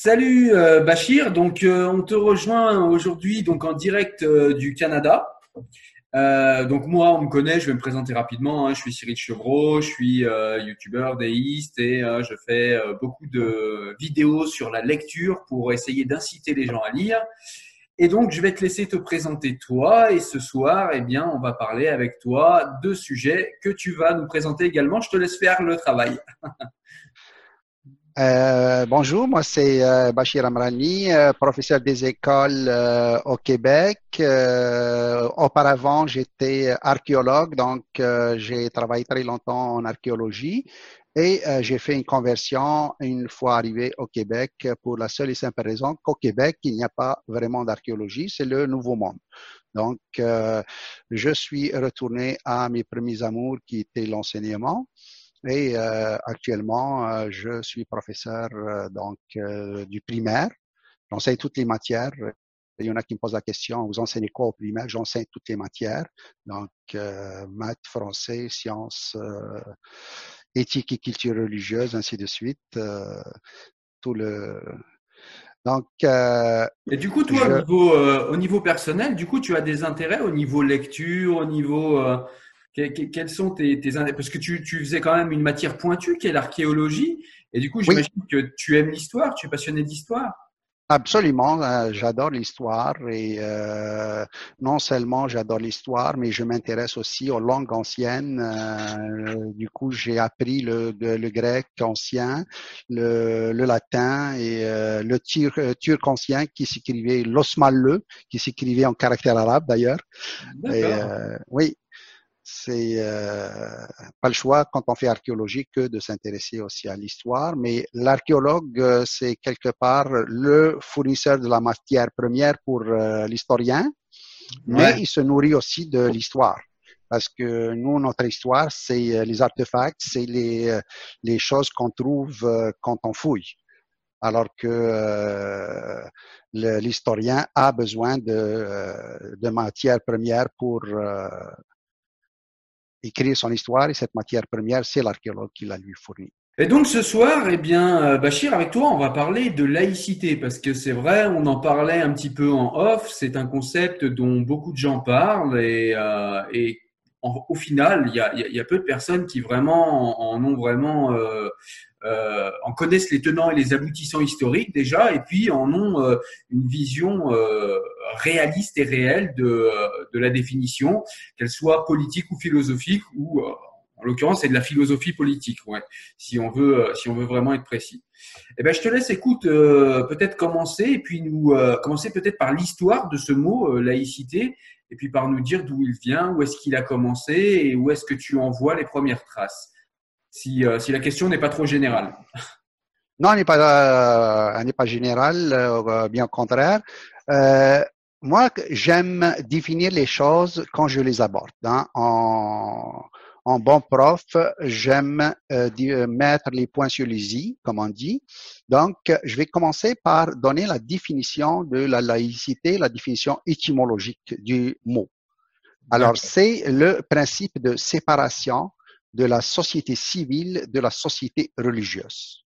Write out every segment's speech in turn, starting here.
Salut euh, Bachir, donc euh, on te rejoint aujourd'hui donc en direct euh, du Canada. Donc moi on me connaît, je vais me présenter rapidement. hein. Je suis Cyril Chevreau, je suis youtubeur, déiste et je fais beaucoup de vidéos sur la lecture pour essayer d'inciter les gens à lire. Et donc je vais te laisser te présenter toi et ce soir eh bien on va parler avec toi de sujets que tu vas nous présenter également. Je te laisse faire le travail. Euh, bonjour, moi c'est euh, Bachir Amrani, euh, professeur des écoles euh, au Québec. Euh, auparavant, j'étais archéologue, donc j'ai travaillé très longtemps en archéologie et j'ai fait une conversion une fois arrivé au Québec pour la seule et simple raison qu'au Québec, il n'y a pas vraiment d'archéologie, c'est le Nouveau Monde. Donc, je suis retourné à mes premiers amours qui étaient l'enseignement. Et euh, actuellement, euh, je suis professeur euh, donc euh, du primaire. J'enseigne toutes les matières. Il y en a qui me posent la question, vous enseignez quoi au primaire? J'enseigne toutes les matières. Donc, euh, maths, français, sciences, euh, éthique et culture religieuse, ainsi de suite. Euh, tout le... Donc, euh, Et du coup, toi, Je- au, niveau, euh, au niveau personnel, du coup, tu as des intérêts au niveau lecture, au niveau. Que- que- quels sont tes, Parce que tu, tu faisais quand même une matière pointue qui est l'archéologie. Et du coup, j'imagine que tu aimes l'histoire, tu es passionné d'histoire. Absolument, euh, j'adore l'histoire et euh, non seulement j'adore l'histoire, mais je m'intéresse aussi aux langues anciennes. Euh, du coup, j'ai appris le, le, le grec ancien, le, le latin et le turc, turc ancien qui s'écrivait l'osmanlı, qui s'écrivait en caractère arabe d'ailleurs. Oui, c'est euh, pas le choix quand on fait archéologie que de s'intéresser aussi à l'histoire, mais l'archéologue, euh, c'est quelque part le fournisseur de la matière première pour euh, l'historien, mais Ouais. il se nourrit aussi de l'histoire. Parce que nous, notre histoire, c'est les artefacts, c'est les, les choses qu'on trouve quand on fouille. Alors que euh, l'historien a besoin de, de matière première pour euh, écrire son histoire et cette matière première, c'est l'archéologue qui la lui fournit. Et donc ce soir, eh bien, euh, Bachir, avec toi, on va parler de laïcité parce que c'est vrai, on en parlait un petit peu en off. C'est un concept dont beaucoup de gens parlent et, euh, et au final, il y a, y a- peu de personnes qui vraiment en, en ont vraiment euh, euh, en connaissent les tenants et les aboutissants historiques déjà, et puis en ont euh, une vision euh, réaliste et réelle de, euh, de la définition, qu'elle soit politique ou philosophique, ou euh, en l'occurrence c'est de la philosophie politique, ouais, si on veut, euh, si on veut vraiment être précis. Eh ben, je te laisse, écoute, peut-être commencer et puis nous commencer peut-être par l'histoire de ce mot laïcité, et puis par nous dire d'où il vient, où est-ce qu'il a commencé et où est-ce que tu en vois les premières traces. Si, euh, si la question n'est pas trop générale. Non, elle n'est pas, n'est pas générale, bien au contraire. Euh, moi, j'aime définir les choses quand je les aborde. Hein. En, en, bon prof, j'aime euh, mettre les points sur les i, comme on dit. Donc, je vais commencer par donner la définition de la laïcité, la définition étymologique du mot. Alors, c'est le principe de séparation de la société civile de la société religieuse.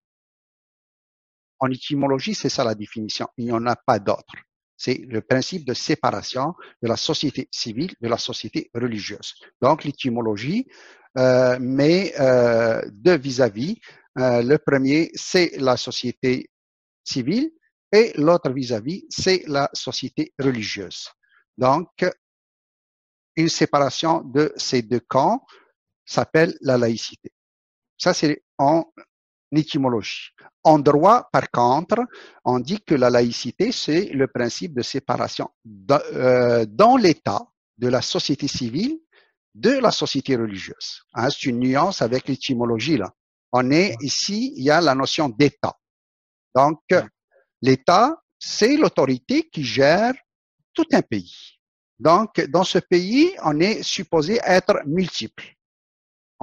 En étymologie, c'est ça la définition. Il n'y en a pas d'autre. C'est le principe de séparation de la société civile de la société religieuse. Donc, l'étymologie euh, met euh, deux vis-à-vis. Euh, le premier, c'est la société civile et l'autre vis-à-vis, c'est la société religieuse. Donc, une séparation de ces deux camps s'appelle la laïcité. Ça, c'est en étymologie. En droit, par contre, on dit que la laïcité, c'est le principe de séparation euh, dans l'État de la société civile de la société religieuse. Hein, c'est une nuance avec l'étymologie là. On est ici, il y a la notion d'État. Donc, l'État, c'est l'autorité qui gère tout un pays. Donc, dans ce pays, on est supposé être multiple.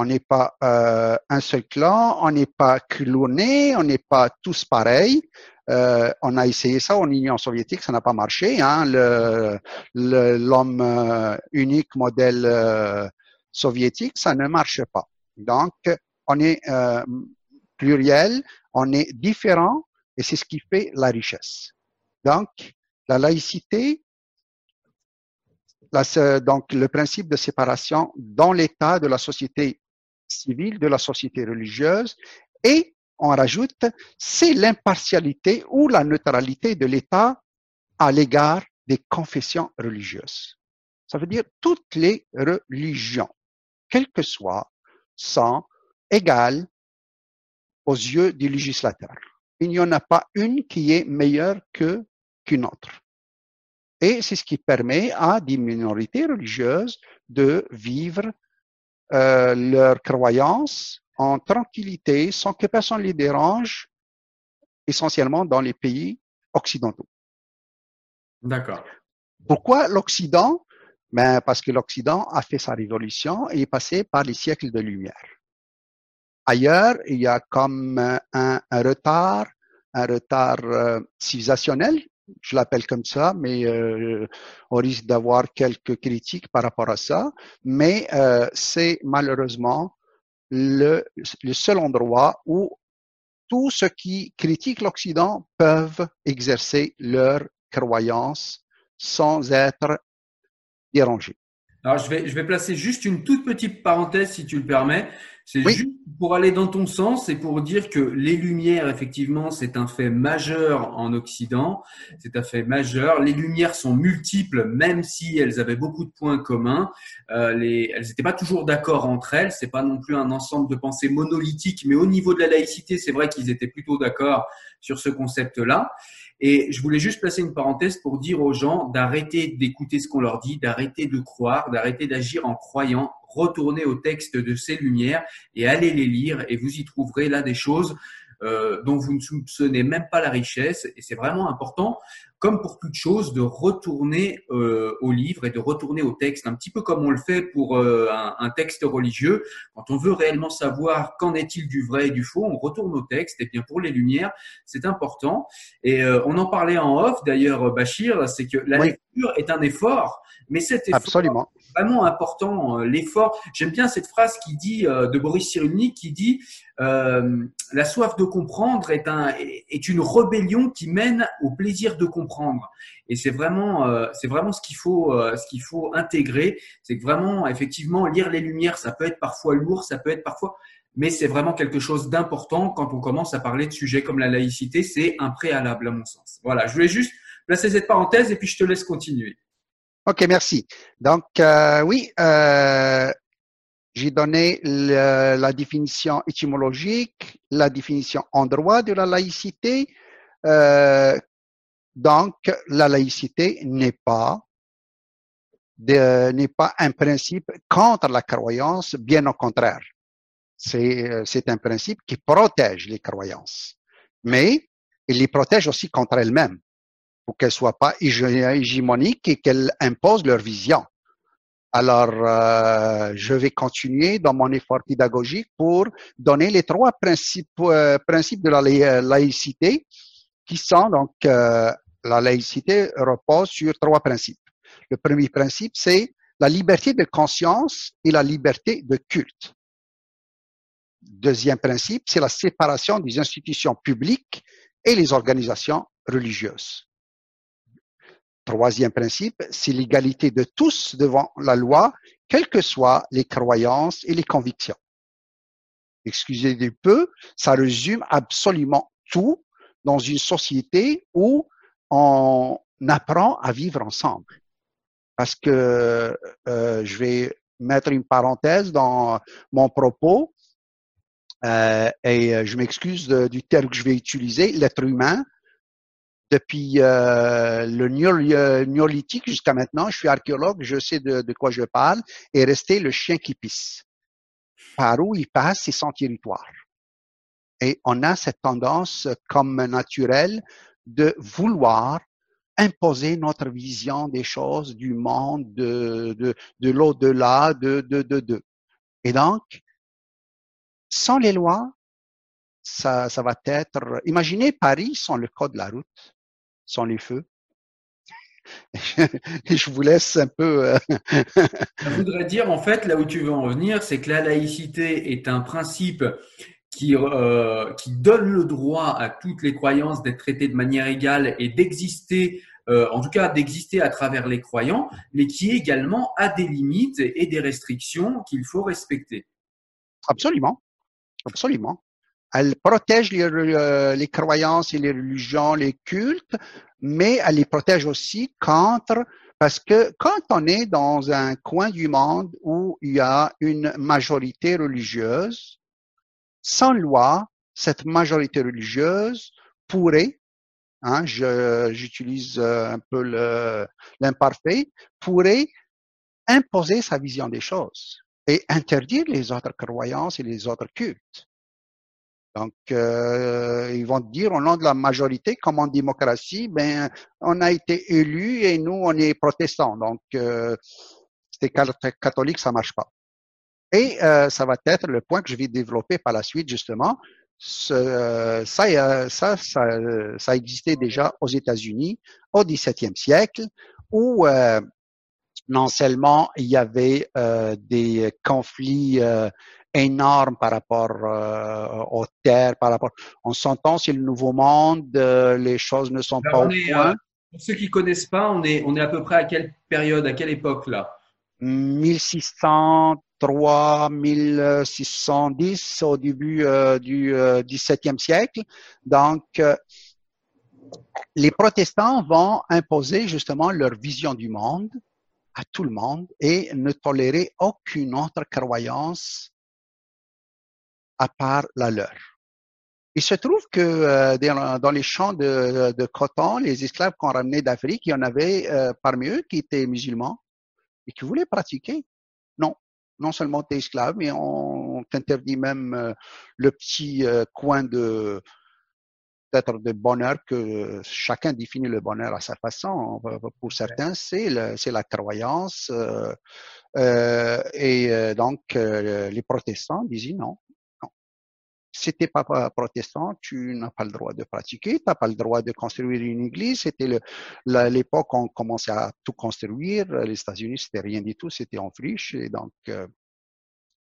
On n'est pas euh, un seul clan, on n'est pas cloné, on n'est pas tous pareils. Euh, on a essayé ça en Union soviétique, ça n'a pas marché. Hein, L'homme euh, unique modèle euh, soviétique, ça ne marche pas. Donc, on est euh, pluriel, on est différent, et c'est ce qui fait la richesse. Donc, la laïcité, la, donc le principe de séparation dans l'état de la société civile, de la société religieuse, et on rajoute, c'est l'impartialité ou la neutralité de l'État à l'égard des confessions religieuses. Ça veut dire toutes les religions, quelles que soient, sont égales aux yeux du législateur. Il n'y en a pas une qui est meilleure qu'une autre. Et c'est ce qui permet à des minorités religieuses de vivre euh, leurs croyances en tranquillité sans que personne les dérange, essentiellement dans les pays occidentaux. D'accord. Pourquoi l'Occident? Ben Parce que l'Occident a fait sa révolution et est passé par les siècles de lumière. Ailleurs, il y a comme un, un retard, un retard euh, civilisationnel je l'appelle comme ça, mais euh, on risque d'avoir quelques critiques par rapport à ça. Mais euh, c'est malheureusement le, seul endroit où tous ceux qui critiquent l'Occident peuvent exercer leur croyance sans être dérangés. Alors, je vais placer juste une toute petite parenthèse, si tu le permets. C'est juste pour aller dans ton sens et pour dire que les lumières, effectivement, c'est un fait majeur en Occident. C'est un fait majeur. Les lumières sont multiples, même si elles avaient beaucoup de points communs. Euh, les, elles n'étaient pas toujours d'accord entre elles. C'est pas non plus un ensemble de pensées monolithiques, mais au niveau de la laïcité, c'est vrai qu'ils étaient plutôt d'accord sur ce concept-là. Et je voulais juste placer une parenthèse pour dire aux gens d'arrêter d'écouter ce qu'on leur dit, d'arrêter de croire, d'arrêter d'agir en croyant, retourner au texte de ces lumières et allez les lire et vous y trouverez là des choses euh, dont vous ne soupçonnez même pas la richesse. Et c'est vraiment important, comme pour toute chose, de retourner euh, au livre et de retourner au texte, un petit peu comme on le fait pour euh, un, un, texte religieux. Quand on veut réellement savoir qu'en est-il du vrai et du faux, on retourne au texte. Et bien pour les lumières, c'est important. Et euh, on en parlait en off, d'ailleurs, Bachir, c'est que la lecture est un effort, mais cet effort Absolument vraiment important, euh, l'effort. J'aime bien cette phrase qui dit de Boris Cyrulnik qui dit la soif de comprendre est un est une rébellion qui mène au plaisir de comprendre. Et c'est vraiment euh, vraiment ce qu'il faut ce qu'il faut intégrer, c'est que vraiment effectivement lire les lumières, ça peut être parfois lourd, ça peut être parfois mais c'est vraiment quelque chose d'important quand on commence à parler de sujets comme la laïcité, c'est un préalable à mon sens. Voilà, je voulais juste placer cette parenthèse et puis je te laisse continuer. OK, merci. Donc, euh, oui, euh, j'ai donné la définition étymologique, la définition en droit de la laïcité. Euh, donc, la laïcité n'est pas n'est pas un principe contre la croyance, bien au contraire. C'est un principe qui protège les croyances. mais il les protège aussi contre elles-mêmes pour qu'elles soient pas hégémoniques et qu'elles imposent leur vision. Alors, euh, je vais continuer dans mon effort pédagogique pour donner les trois principes, euh, principes de la laïcité qui sont donc la laïcité repose sur trois principes. Le premier principe, c'est la liberté de conscience et la liberté de culte. Deuxième principe, c'est la séparation des institutions publiques et les organisations religieuses. Troisième principe, c'est l'égalité de tous devant la loi, quelles que soient les croyances et les convictions. Excusez du peu, ça résume absolument tout dans une société où on apprend à vivre ensemble. Parce que euh, je vais mettre une parenthèse dans mon propos euh, et je m'excuse du terme que je vais utiliser. L'être humain depuis euh, le néolithique jusqu'à maintenant, je suis archéologue, je sais de, quoi je parle, est resté le chien qui pisse. Par où il passe, c'est son territoire. Et on a cette tendance comme naturelle de vouloir imposer notre vision des choses, du monde, de, de, de l'au-delà, de, de, de, de. Et donc, sans les lois, ça, ça va être. Imaginez Paris sans le code de la route sont les feux. je vous laisse un peu. Euh, Ça voudrait dire, en fait, là où tu veux en venir, c'est que la laïcité est un principe qui, euh, qui donne le droit à toutes les croyances d'être traitées de manière égale et d'exister, euh, en tout cas d'exister à travers les croyants, mais qui également a des limites et des restrictions qu'il faut respecter. Absolument, absolument. Elle protège euh, les, croyances et les religions, les cultes, mais elle les protège aussi contre, parce que quand on est dans un coin du monde où il y a une majorité religieuse, sans loi, cette majorité religieuse pourrait, hein, j'utilise euh, un peu l'imparfait, pourrait imposer sa vision des choses et interdire les autres croyances et les autres cultes. Donc, euh, ils vont dire au nom de la majorité, comme en démocratie, ben, on a été élu et nous, on est protestants. Donc, euh, c'est catholique, ça marche pas. Et euh, ça va être le point que je vais développer par la suite, justement. ça, ça, ça, ça, existait déjà aux États-Unis au XVIIe siècle, où euh, non seulement il y avait euh, des conflits euh, énorme par rapport euh, aux terres, par rapport. On s'entend, c'est le nouveau monde, euh, les choses ne sont pas au point. Euh, pour ceux qui connaissent pas, on est, on est à peu près à quelle période, à quelle époque là? 1603, 1610 au début du XVIIe siècle. Donc, les protestants vont imposer justement leur vision du monde à tout le monde et ne tolérer aucune autre croyance à part la leur. Il se trouve que euh, dans les champs de, de, coton, les esclaves qu'on ramenait d'Afrique, il y en avait euh, parmi eux qui étaient musulmans et qui voulaient pratiquer. Non, seulement des esclaves, mais on, interdit même euh, le petit coin de peut-être de bonheur que chacun définit le bonheur à sa façon. Pour certains, c'est la croyance. et donc, les protestants disaient non, si t'es pas protestant, tu n'as pas le droit de pratiquer, tu n'as pas le droit de construire une église. C'était l'époque où on commençait à tout construire. Les États-Unis, c'était rien du tout, c'était en friche. Et donc, euh,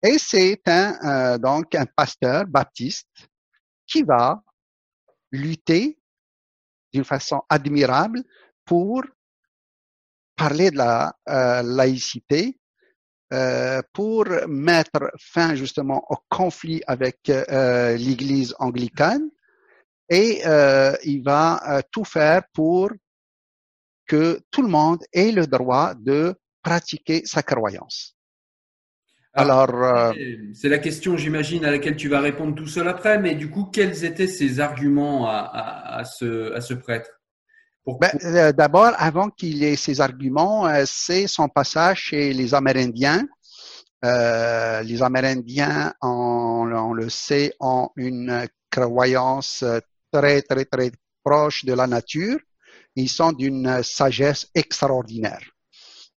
et c'est un euh, donc un pasteur baptiste qui va lutter d'une façon admirable pour parler de la euh, laïcité euh, pour mettre fin justement au conflit avec euh, l'Église anglicane et euh, il va tout faire pour que tout le monde ait le droit de pratiquer sa croyance. Alors, c'est la question, j'imagine, à laquelle tu vas répondre tout seul après. Mais du coup, quels étaient ses arguments à, à, à, ce, à ce prêtre? Ben, euh, D'abord, avant qu'il ait ses arguments, euh, c'est son passage chez les Amérindiens. Euh, les Amérindiens, on, on, le sait, ont une croyance très, très, très proches de la nature. Ils sont d'une sagesse extraordinaire.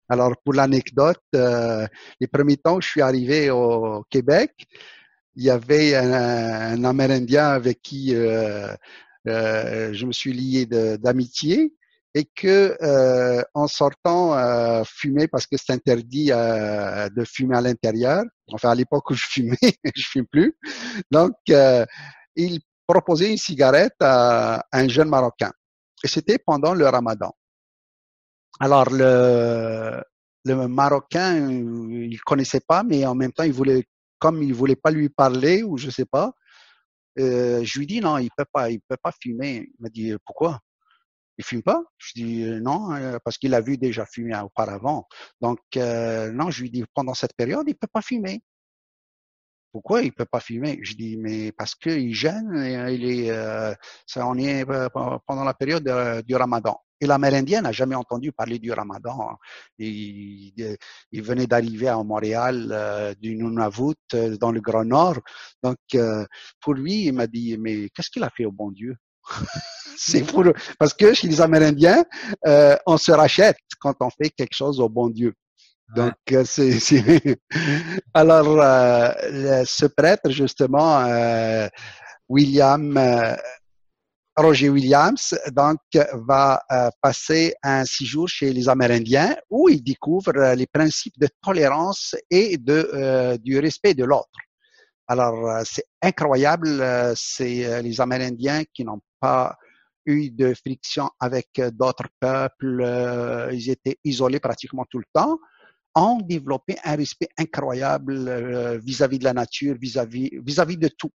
Alors, pour l'anecdote, les premiers temps où je suis arrivé au Québec, il y avait un, Amérindien avec qui euh, je me suis lié d'amitié et que euh, en sortant euh, fumer parce que c'est interdit euh, de fumer à l'intérieur. Enfin à l'époque où je fumais, je fume plus. Donc euh, il proposait une cigarette à, un jeune marocain et c'était pendant le Ramadan. Alors le le marocain il connaissait pas mais en même temps il voulait comme il voulait pas lui parler ou je sais pas. Euh, je lui dis non, il peut pas, il peut pas fumer. Il m'a dit pourquoi? Il fume pas? Je dis euh, non, euh, parce qu'il a vu déjà fumer auparavant. Donc non, je lui dis pendant cette période, il peut pas fumer. Pourquoi il peut pas fumer? Je dis mais parce qu'il gêne. Il est, ça on est pendant la période du Ramadan. Et l'Amérindien n'a jamais entendu parler du Ramadan. Il, il venait d'arriver à Montréal euh, du Nunavut, dans le Grand Nord. Donc, pour lui, il m'a dit, mais qu'est-ce qu'il a fait au bon Dieu? C'est pour parce que chez les Amérindiens, euh, on se rachète quand on fait quelque chose au bon Dieu. Donc euh, c'est alors euh, ce prêtre justement euh, William euh, Roger Williams donc va passer un six jours chez les Amérindiens où il découvre les principes de tolérance et de du respect de l'autre. Alors c'est incroyable, c'est les Amérindiens qui n'ont pas eu de friction avec euh, d'autres peuples, euh, ils étaient isolés pratiquement tout le temps, ont développé un respect incroyable euh, vis-à-vis de la nature, vis-à-vis vis-à-vis de tout.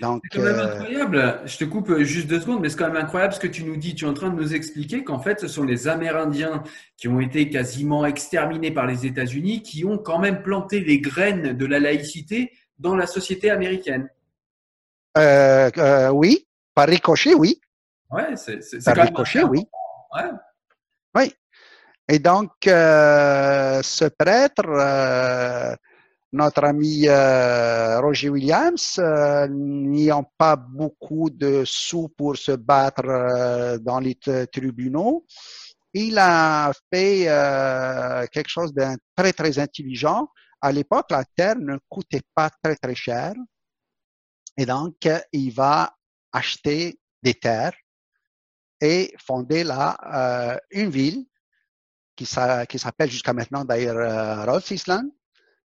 Donc, c'est quand même incroyable. Je te coupe juste deux secondes, mais c'est quand même incroyable ce que tu nous dis. Tu es en train de nous expliquer qu'en fait, ce sont les Amérindiens qui ont été quasiment exterminés par les États-Unis, qui ont quand même planté les graines de la laïcité dans la société américaine. Euh, euh, oui, par ricochet, oui. Ouais, c'est Par ricochet, oui. Ouais. Oui. Et donc, euh, ce prêtre, euh, notre ami euh, Roger Williams, euh, n'ayant pas beaucoup de sous pour se battre euh, dans les tribunaux, il a fait euh, quelque chose de très, très intelligent. À l'époque, la terre ne coûtait pas très, très cher. Et donc, il va acheter des terres et fonder là une ville qui, s'appelle jusqu'à maintenant d'ailleurs euh, Rhode Island.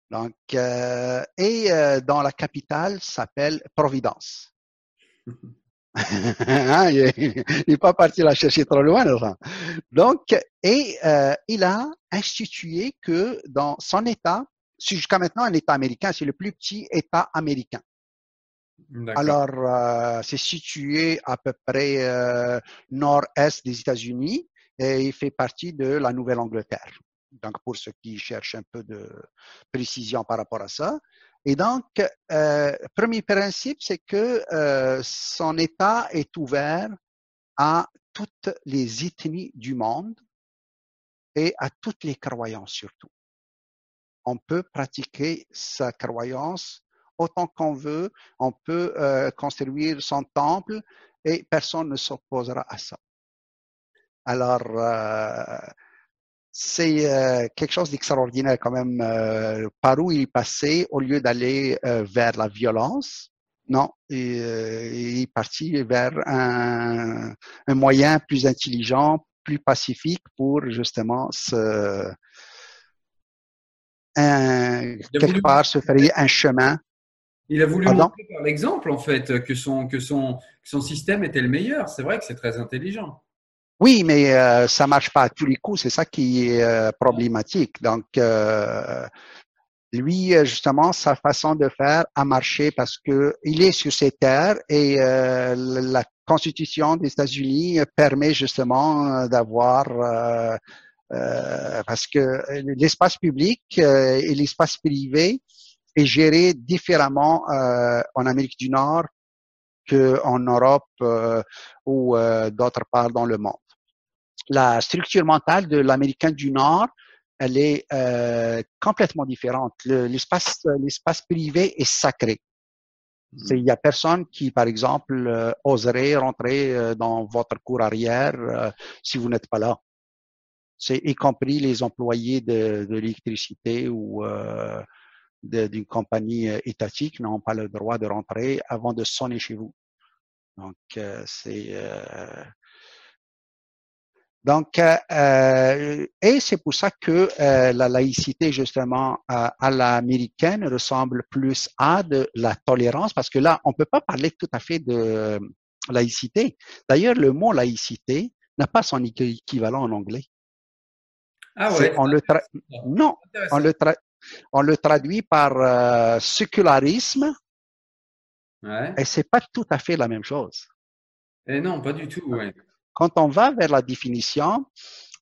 Donc, euh, et euh, dans la capitale s'appelle Providence. hein, il n'est pas parti la chercher trop loin. Donc, et euh, il a institué que dans son État, jusqu'à maintenant un État américain, c'est le plus petit État américain. Alors, euh, c'est situé à peu près euh, nord-est des États-Unis et il fait partie de la Nouvelle-Angleterre. Donc, pour ceux qui cherchent un peu de précision par rapport à ça. Et donc, euh, premier principe, c'est que euh, son État est ouvert à toutes les ethnies du monde et à toutes les croyances surtout. On peut pratiquer sa croyance autant qu'on veut, on peut euh, construire son temple et personne ne s'opposera à ça. Alors, euh, c'est euh, quelque chose d'extraordinaire quand même. Euh, par où il passait, au lieu d'aller vers la violence, non, il, il est parti vers un, un, moyen plus intelligent, plus pacifique pour justement se, un, quelque part se frayer un chemin il a voulu Pardon? montrer par l'exemple, en fait, que son, que, son, que son système était le meilleur. C'est vrai que c'est très intelligent. Oui, mais euh, ça marche pas à tous les coups. C'est ça qui est euh, problématique. Donc, euh, lui, justement, sa façon de faire a marché parce que il est sur ses terres et euh, la Constitution des États-Unis permet justement d'avoir euh, parce que l'espace public et l'espace privé est géré différemment euh, en Amérique du Nord qu'en Europe euh, ou euh, d'autre part dans le monde. La structure mentale de l'Américain du Nord, elle est euh, complètement différente. L'espace, l'espace privé est sacré. Il n'y a personne qui, par exemple, euh, oserait rentrer euh, dans votre cour arrière euh, si vous n'êtes pas là. C'est y compris les employés de, de l'électricité ou d'une compagnie étatique n'ont pas le droit de rentrer avant de sonner chez vous. Donc, c'est donc, euh, et c'est pour ça que euh, la laïcité, justement, à, à l'américaine ressemble plus à de la tolérance, parce que là, on peut pas parler tout à fait de laïcité. D'ailleurs, le mot laïcité n'a pas son équivalent en anglais. Ah ouais? On le non, on le, on le traduit par euh, sécularisme. Ouais. Et c'est pas tout à fait la même chose. Et non, pas du tout. Ouais. Quand on va vers la définition,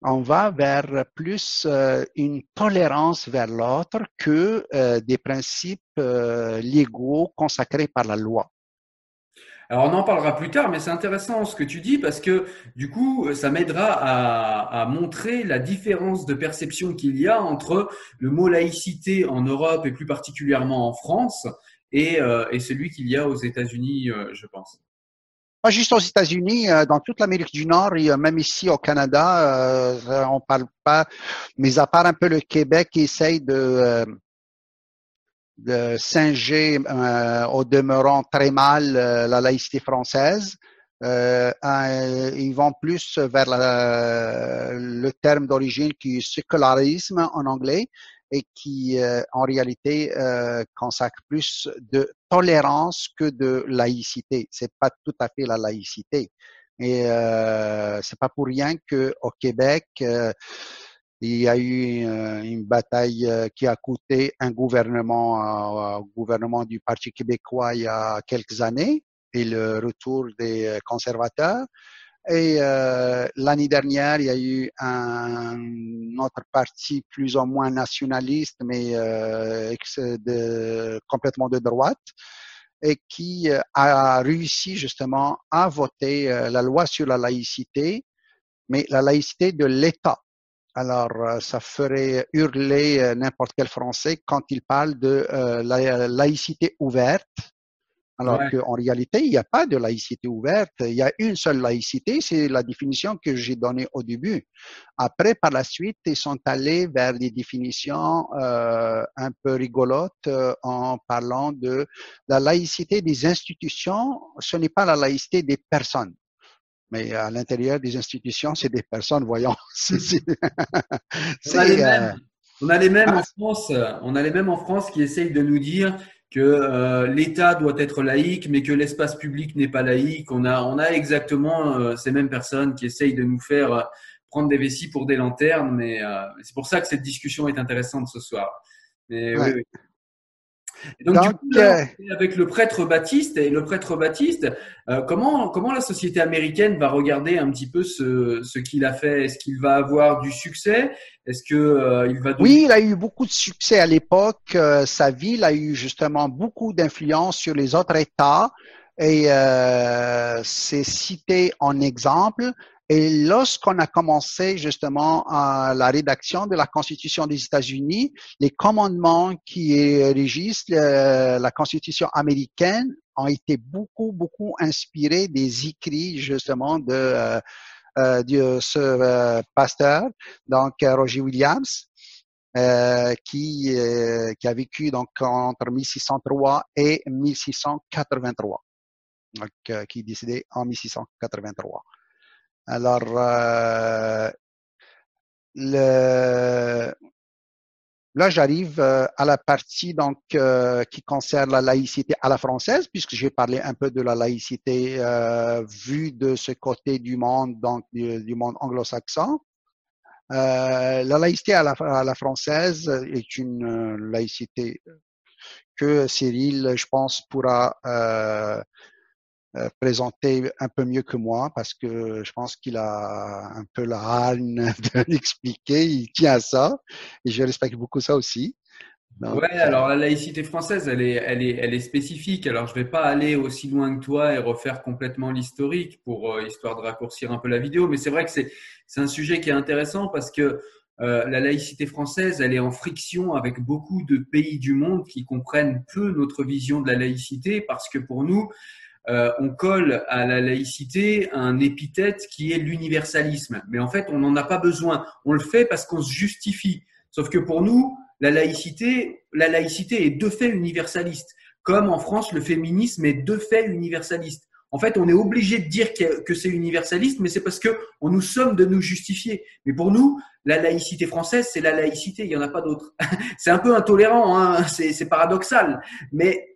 on va vers plus euh, une tolérance vers l'autre que euh, des principes euh, légaux consacrés par la loi. Alors on en parlera plus tard, mais c'est intéressant ce que tu dis parce que du coup, ça m'aidera à, montrer la différence de perception qu'il y a entre le mot laïcité en Europe et plus particulièrement en France et, celui qu'il y a aux États-Unis, je pense. Pas juste aux États-Unis, euh, dans toute l'Amérique du Nord et même ici au Canada, euh, on parle pas, mais à part un peu le Québec qui essaye de, euh, de singer euh, au demeurant très mal la laïcité française. ils vont plus vers la, le terme d'origine qui est sécularisme en anglais et qui euh, en réalité euh, consacre plus de tolérance que de laïcité. C'est pas tout à fait la laïcité. Et euh, c'est pas pour rien que au Québec euh, il y a eu euh, une bataille qui a coûté un gouvernement, gouvernement du Parti québécois il y a quelques années et le retour des conservateurs. Et euh, l'année dernière, il y a eu un autre parti plus ou moins nationaliste, mais euh, de, complètement de droite, et qui euh, a réussi justement à voter euh, la loi sur la laïcité, mais la laïcité de l'État. Alors, euh, ça ferait hurler n'importe quel Français quand il parle de la laïcité ouverte alors Ouais. qu'en réalité, il n'y a pas de laïcité ouverte. Il y a une seule laïcité, c'est la définition que j'ai donnée au début. Après, par la suite, ils sont allés vers des définitions euh, un peu rigolotes euh, en parlant de la laïcité des institutions. Ce n'est pas la laïcité des personnes. Mais à l'intérieur des institutions, c'est des personnes, voyons. On a les c'est, euh, mêmes. On a les mêmes ah. en France. On a les mêmes en France qui essayent de nous dire que euh, l'État doit être laïque, mais que l'espace public n'est pas laïque. On a, on a exactement euh, ces mêmes personnes qui essayent de nous faire euh, prendre des vessies pour des lanternes. Mais c'est pour ça que cette discussion est intéressante ce soir. Mais Ouais. oui, oui. Et donc, du Donc, coup, là, euh, avec le prêtre Baptiste et le prêtre Baptiste, euh, comment comment la société américaine va regarder un petit peu ce ce qu'il a fait? Est-ce qu'il va avoir du succès? Est-ce que euh, il va donner- Oui, il a eu beaucoup de succès à l'époque. Euh, sa ville a eu justement beaucoup d'influence sur les autres États et c'est cité en exemple. Et lorsqu'on a commencé justement à la rédaction de la Constitution des États-Unis, les commandements qui régissent euh, la Constitution américaine ont été beaucoup, beaucoup inspirés des écrits justement de, euh, euh, de ce pasteur, donc Roger Williams, euh, qui, euh, qui a vécu donc entre 1603 et 1683, donc, euh, qui est décédé en 1683. Alors, euh, le, là, j'arrive euh, à la partie donc euh, qui concerne la laïcité à la française, puisque j'ai parlé un peu de la laïcité euh, vue de ce côté du monde, donc du, monde anglo-saxon. Euh, la laïcité à la, à la française est une euh, laïcité que Cyril, je pense, pourra présenter un peu mieux que moi parce que je pense qu'il a un peu la hargne de l'expliquer, il tient à ça et je respecte beaucoup ça aussi. Donc, Ouais, alors la laïcité française, elle est, elle est, elle est spécifique. Alors je vais pas aller aussi loin que toi et refaire complètement l'historique pour euh, histoire de raccourcir un peu la vidéo, mais c'est vrai que c'est c'est un sujet qui est intéressant parce que euh, la laïcité française, elle est en friction avec beaucoup de pays du monde qui comprennent peu notre vision de la laïcité parce que pour nous, euh, on colle à la laïcité un épithète qui est l'universalisme. Mais en fait, on n'en a pas besoin. On le fait parce qu'on se justifie. Sauf que pour nous, la laïcité, la laïcité est de fait universaliste. Comme en France, le féminisme est de fait universaliste. En fait, on est obligé de dire que c'est universaliste, mais c'est parce que on nous sommes de nous justifier. Mais pour nous, la laïcité française, c'est la laïcité, il n'y en a pas d'autre. c'est un peu intolérant, hein c'est paradoxal, mais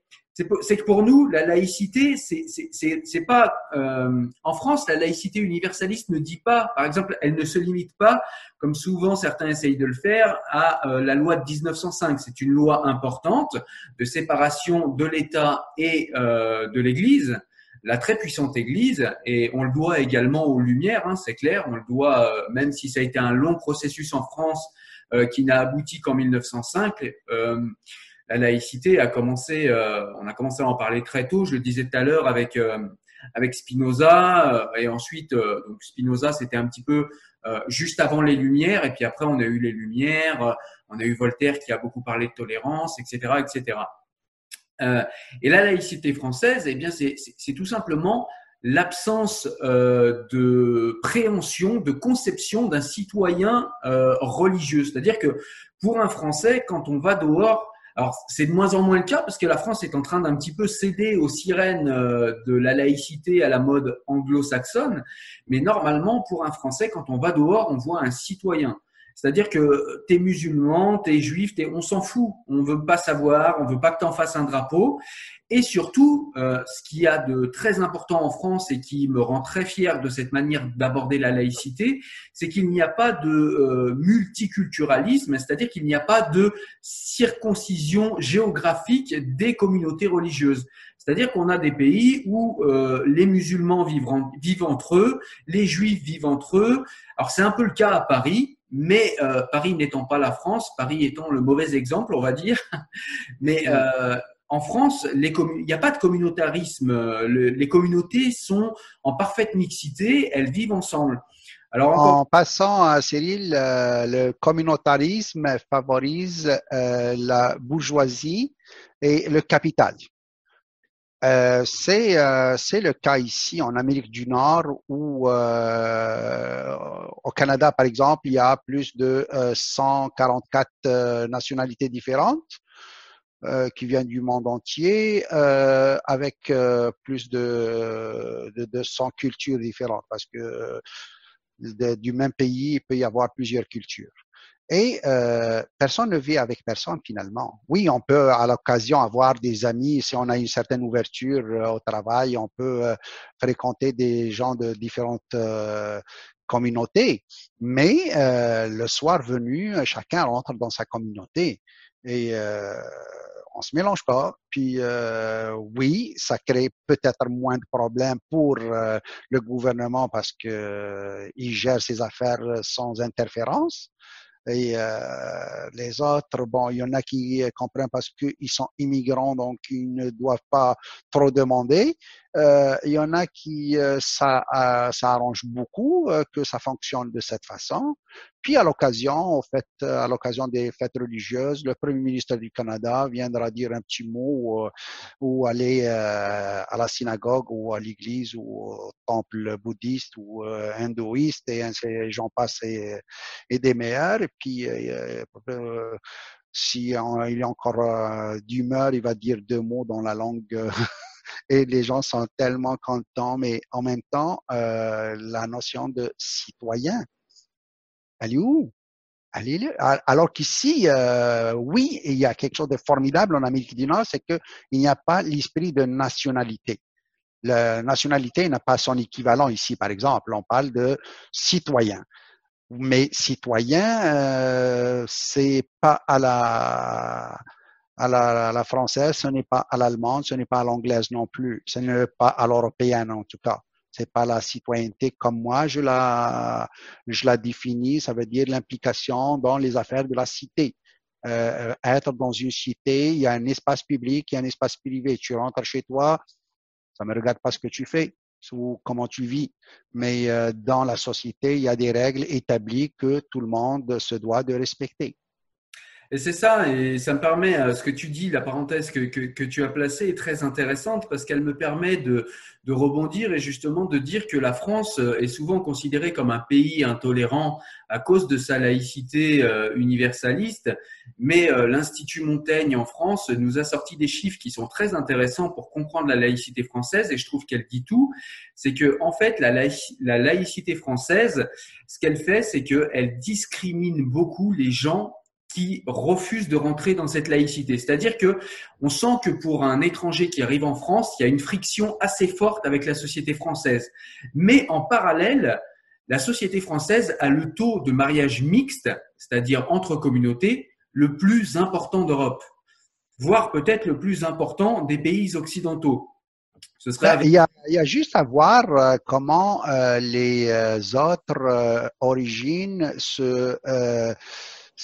c'est que pour nous, la laïcité, c'est pas euh, en France, la laïcité universaliste ne dit pas, par exemple, elle ne se limite pas, comme souvent certains essayent de le faire, à euh, la loi de 1905. C'est une loi importante de séparation de l'État et euh, de l'Église, la très puissante Église, et on le doit également aux Lumières, hein, c'est clair, on le doit, euh, même si ça a été un long processus en France euh, qui n'a abouti qu'en 1905. Euh, la laïcité a commencé, on a commencé à en parler très tôt. Je le disais tout à l'heure avec avec Spinoza et ensuite donc Spinoza c'était un petit peu juste avant les Lumières et puis après on a eu les Lumières, on a eu Voltaire qui a beaucoup parlé de tolérance, etc., etc. Euh, et la laïcité française, eh bien, c'est tout simplement l'absence euh, de préhension, de conception d'un citoyen euh, religieux. C'est-à-dire que pour un Français, quand on va dehors, alors c'est de moins en moins le cas parce que la France est en train d'un petit peu céder aux sirènes de la laïcité à la mode anglo-saxonne, mais normalement pour un Français, quand on va dehors, on voit un citoyen. C'est-à-dire que tu es musulman, tu es juif, on s'en fout. On veut pas savoir, on veut pas que tu en fasses un drapeau. Et surtout, euh, ce qui y a de très important en France et qui me rend très fier de cette manière d'aborder la laïcité, c'est qu'il n'y a pas de euh, multiculturalisme, c'est-à-dire qu'il n'y a pas de circoncision géographique des communautés religieuses. C'est-à-dire qu'on a des pays où euh, les musulmans vivent, vivent entre eux, les juifs vivent entre eux. Alors c'est un peu le cas à Paris. Mais euh, Paris n'étant pas la France, Paris étant le mauvais exemple, on va dire, mais euh, en France, il n'y a pas de communautarisme. les communautés sont en parfaite mixité, elles vivent ensemble. Alors, En passant à Cyril, euh, le communautarisme favorise la bourgeoisie et le capital. Euh, euh, c'est le cas ici en Amérique du Nord où euh, au Canada par exemple il y a plus de 144 euh, nationalités différentes qui viennent du monde entier avec plus de, de 200 cultures différentes parce que du même pays il peut y avoir plusieurs cultures. Et euh, personne ne vit avec personne finalement. Oui, on peut à l'occasion avoir des amis si on a une certaine ouverture euh, au travail, on peut euh, fréquenter des gens de différentes euh, communautés, mais le soir venu, chacun rentre dans sa communauté et on se mélange pas. Puis oui, ça crée peut-être moins de problèmes pour le gouvernement parce que il gère ses affaires sans interférence. Et euh, les autres, bon, il y en a qui comprennent parce qu'ils sont immigrants, donc ils ne doivent pas trop demander. Euh, il y en a qui euh, ça, euh, ça arrange beaucoup que ça fonctionne de cette façon. Puis à l'occasion, fait, à l'occasion des fêtes religieuses, le Premier ministre du Canada viendra dire un petit mot ou aller à la synagogue ou à l'église ou au temple bouddhiste ou hindouiste et j'en passe et, et, des meilleurs. Et puis si il est encore d'humeur, il va dire deux mots dans la langue et les gens sont tellement contents, mais en même temps, euh, la notion de citoyen, elle est où? Alors qu'ici, euh, oui, il y a quelque chose de formidable en Amérique du Nord, c'est qu'il n'y a pas l'esprit de nationalité. La nationalité n'a pas son équivalent ici, par exemple. On parle de citoyen. Mais citoyen, euh, c'est pas à la à la, française, ce n'est pas à l'allemande, ce n'est pas à l'anglaise non plus, ce n'est pas à l'européenne en tout cas. C'est pas la citoyenneté comme moi je la, je la définis, ça veut dire l'implication dans les affaires de la cité. Euh, être dans une cité, il y a un espace public, il y a un espace privé. Tu rentres chez toi, ça me regarde pas ce que tu fais. ou comment tu vis. Mais euh, dans la société, il y a des règles établies que tout le monde se doit de respecter. Et c'est ça, et ça me permet, euh, ce que tu dis, la parenthèse que, que, que tu as placée est très intéressante parce qu'elle me permet de, de, rebondir et justement de dire que la France euh, est souvent considérée comme un pays intolérant à cause de sa laïcité euh, universaliste, mais l'Institut Montaigne en France nous a sorti des chiffres qui sont très intéressants pour comprendre la laïcité française et je trouve qu'elle dit tout. C'est que en fait, la, la laïcité française, ce qu'elle fait, c'est qu'elle discrimine beaucoup les gens qui refusent de rentrer dans cette laïcité. C'est-à-dire que on sent que pour un étranger qui arrive en France, il y a une friction assez forte avec la société française. Mais en parallèle, la société française a le taux de mariage mixte, c'est-à-dire entre communautés, le plus important d'Europe, voire peut-être le plus important des pays occidentaux. Ce serait il, y a, il, y a, juste à voir euh, comment euh, les euh, autres origines se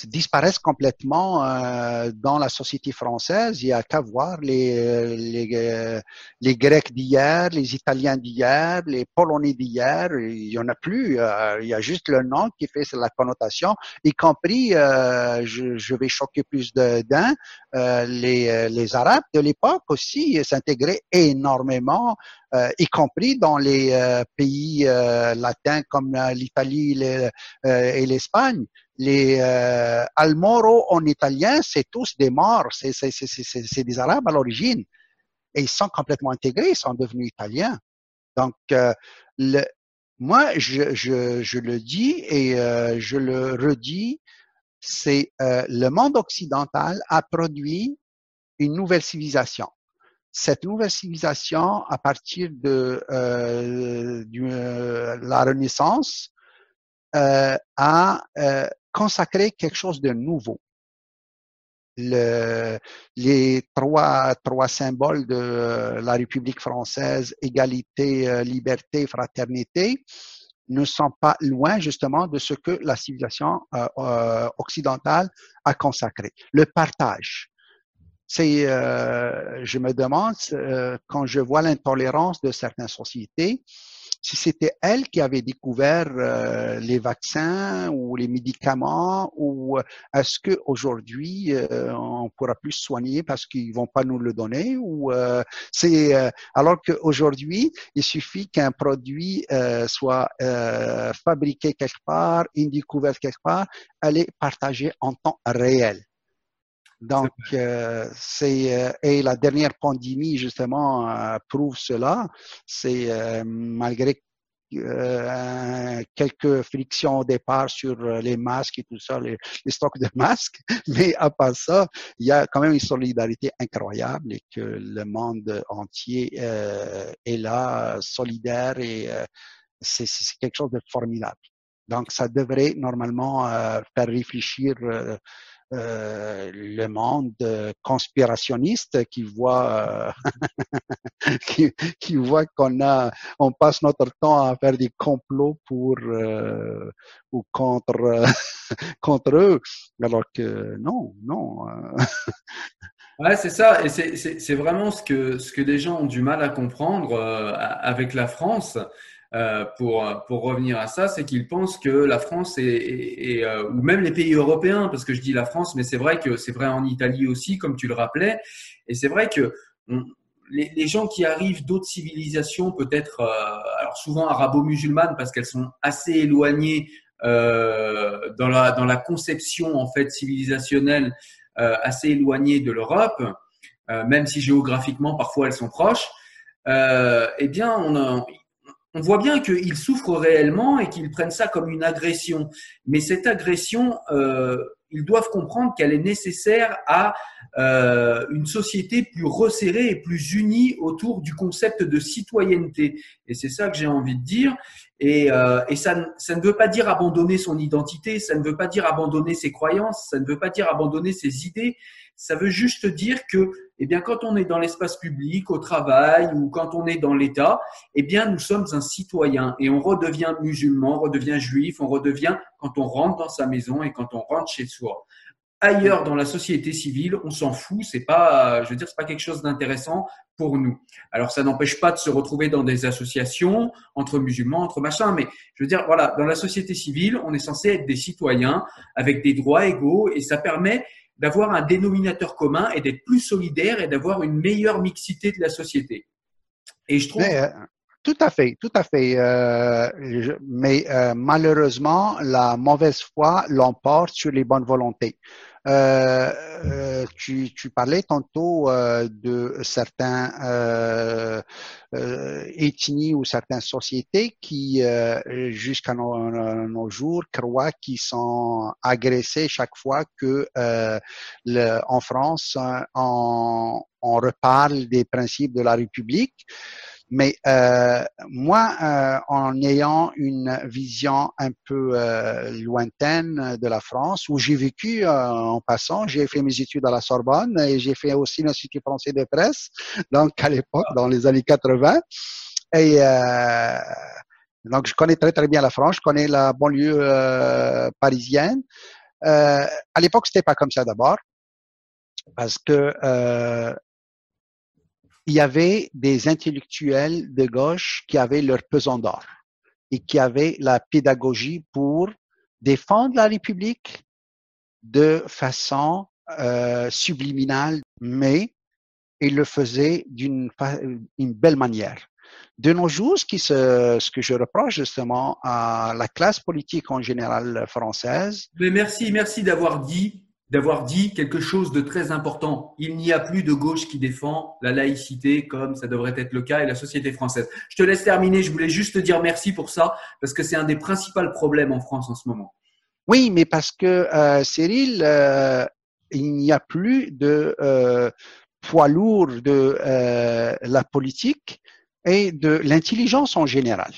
disparaissent complètement euh, dans la société française. Il y a qu'à voir les, les, euh, les Grecs d'hier, les Italiens d'hier, les Polonais d'hier. Il y en a plus. Euh, il y a juste le nom qui fait la connotation, y compris, je, je, vais choquer plus d'un, les, les Arabes de l'époque aussi s'intégraient énormément y compris dans les euh, pays euh, latins comme l'Italie et l'Espagne. Les Almoro en italien, c'est tous des morts, c'est des Arabes à l'origine. Et ils sont complètement intégrés, ils sont devenus italiens. Donc, le, moi, je, je, je, le dis et je le redis, c'est le monde occidental a produit une nouvelle civilisation cette nouvelle civilisation, à partir de euh, euh, la Renaissance, euh, a consacré quelque chose de nouveau. Le, les trois, trois symboles de la République française, égalité, liberté, fraternité, ne sont pas loin justement de ce que la civilisation occidentale a consacré. Le partage, c'est, euh, je me demande euh, quand je vois l'intolérance de certaines sociétés, si c'était elles qui avaient découvert euh, les vaccins ou les médicaments, ou est-ce que aujourd'hui on pourra plus soigner parce qu'ils vont pas nous le donner, ou c'est alors qu'aujourd'hui il suffit qu'un produit soit fabriqué quelque part, une découverte quelque part, elle est partagée en temps réel. Donc, euh, c'est euh, et la dernière pandémie justement euh, prouve cela. C'est euh, malgré quelques frictions au départ sur les masques et tout ça, les, les, stocks de masques, mais à part ça, il y a quand même une solidarité incroyable et que le monde entier est là, solidaire et c'est quelque chose de formidable. Donc, ça devrait normalement faire réfléchir euh, le monde conspirationniste qui voit euh, qui, voit qu'on a on passe notre temps à faire des complots pour euh, ou contre contre eux. Alors que non non Ouais, c'est ça, et c'est vraiment ce que ce que des gens ont du mal à comprendre avec la France. Euh, pour, pour revenir à ça, c'est qu'ils pensent que la France est, euh, ou même les pays européens, parce que je dis la France, mais c'est vrai que c'est vrai en Italie aussi, comme tu le rappelais, et c'est vrai que les, gens qui arrivent d'autres civilisations, peut-être, euh, alors souvent arabo-musulmanes, parce qu'elles sont assez éloignées dans la dans la conception en fait civilisationnelle, assez éloignées de l'Europe, même si géographiquement parfois elles sont proches. eh bien, on a, on voit bien qu'ils souffrent réellement et qu'ils prennent ça comme une agression. Mais cette agression, euh, ils doivent comprendre qu'elle est nécessaire à euh, une société plus resserrée et plus unie autour du concept de citoyenneté. Et c'est ça que j'ai envie de dire. Et, euh, et ça, ça ne veut pas dire abandonner son identité, ça ne veut pas dire abandonner ses croyances, ça ne veut pas dire abandonner ses idées. Ça veut juste dire que, eh bien, quand on est dans l'espace public, au travail ou quand on est dans l'État, eh bien, nous sommes un citoyen et on redevient musulman, on redevient juif, on redevient quand on rentre dans sa maison et quand on rentre chez soi. ailleurs dans la société civile, on s'en fout. C'est pas, je veux dire, c'est pas quelque chose d'intéressant pour nous. Alors, ça n'empêche pas de se retrouver dans des associations entre musulmans, entre machins, mais je veux dire, voilà, dans la société civile, on est censé être des citoyens avec des droits égaux et ça permet d'avoir un dénominateur commun et d'être plus solidaire et d'avoir une meilleure mixité de la société. Et je trouve. Euh, tout à fait, tout à fait. Euh, mais euh, malheureusement, la mauvaise foi l'emporte sur les bonnes volontés. Euh, euh, tu, tu, parlais tantôt euh, de certains euh, ethnies ou certaines sociétés qui, jusqu'à nos, nos, jours, croient qu'ils sont agressés chaque fois que le, en France, on, on reparle des principes de la République. Mais euh, moi, euh, en ayant une vision un peu euh, lointaine de la France, où j'ai vécu en passant, j'ai fait mes études à la Sorbonne et j'ai fait aussi l'Institut français de presse, donc à l'époque, dans les années 80. Et donc, je connais très très bien la France, je connais la banlieue parisienne. à l'époque, c'était pas comme ça d'abord, parce que il y avait des intellectuels de gauche qui avaient leur pesant d'or et qui avaient la pédagogie pour défendre la République de façon euh, subliminale, mais ils le faisaient d'une une belle manière. De nos jours, ce, qui se, ce que je reproche justement à la classe politique en général française. Mais merci, merci d'avoir dit d'avoir dit quelque chose de très important. Il n'y a plus de gauche qui défend la laïcité comme ça devrait être le cas et la société française. Je te laisse terminer. Je voulais juste te dire merci pour ça parce que c'est un des principaux problèmes en France en ce moment. Oui, mais parce que euh, Cyril, euh, il n'y a plus de euh, poids lourd de la politique et de l'intelligence en général.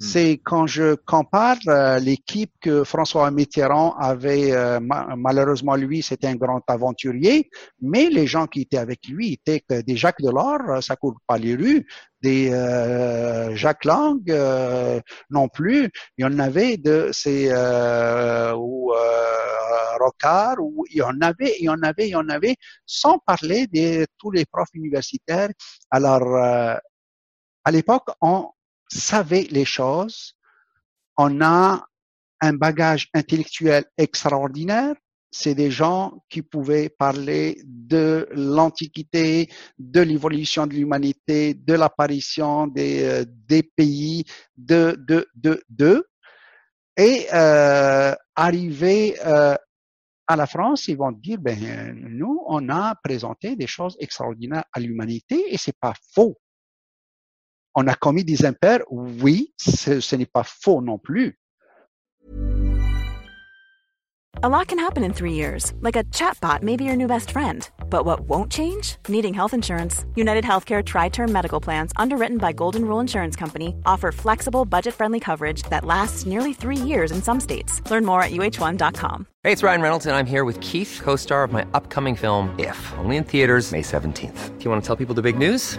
Hmm. C'est quand je compare euh, l'équipe que François Mitterrand avait, euh, malheureusement lui, c'était un grand aventurier, mais les gens qui étaient avec lui étaient des Jacques Delors, euh, ça court pas les rues, des Jacques Lang non plus. Il y en avait de ces ou Rocard, ou il y en avait, il y en avait, il y en avait, sans parler de tous les profs universitaires. Alors à l'époque, on savait les choses. On a un bagage intellectuel extraordinaire. C'est des gens qui pouvaient parler de l'Antiquité, de l'évolution de l'humanité, de l'apparition des, euh, pays, de, de, de, de. Et euh, arriver euh, à la France, ils vont dire, ben, nous, on a présenté des choses extraordinaires à l'humanité et c'est pas faux on a commis des impairs, oui, ce, ce n'est pas faux non plus. A lot can happen in three years, like a chatbot may be your new best friend. But what won't change? Needing health insurance. United Healthcare Tri Term Medical Plans, underwritten by Golden Rule Insurance Company, offer flexible, budget friendly coverage that lasts nearly three years in some states. Learn more at uh1.com. Hey, it's Ryan Reynolds, and I'm here with Keith, co star of my upcoming film, If, only in theaters, May 17th. Do you want to tell people the big news?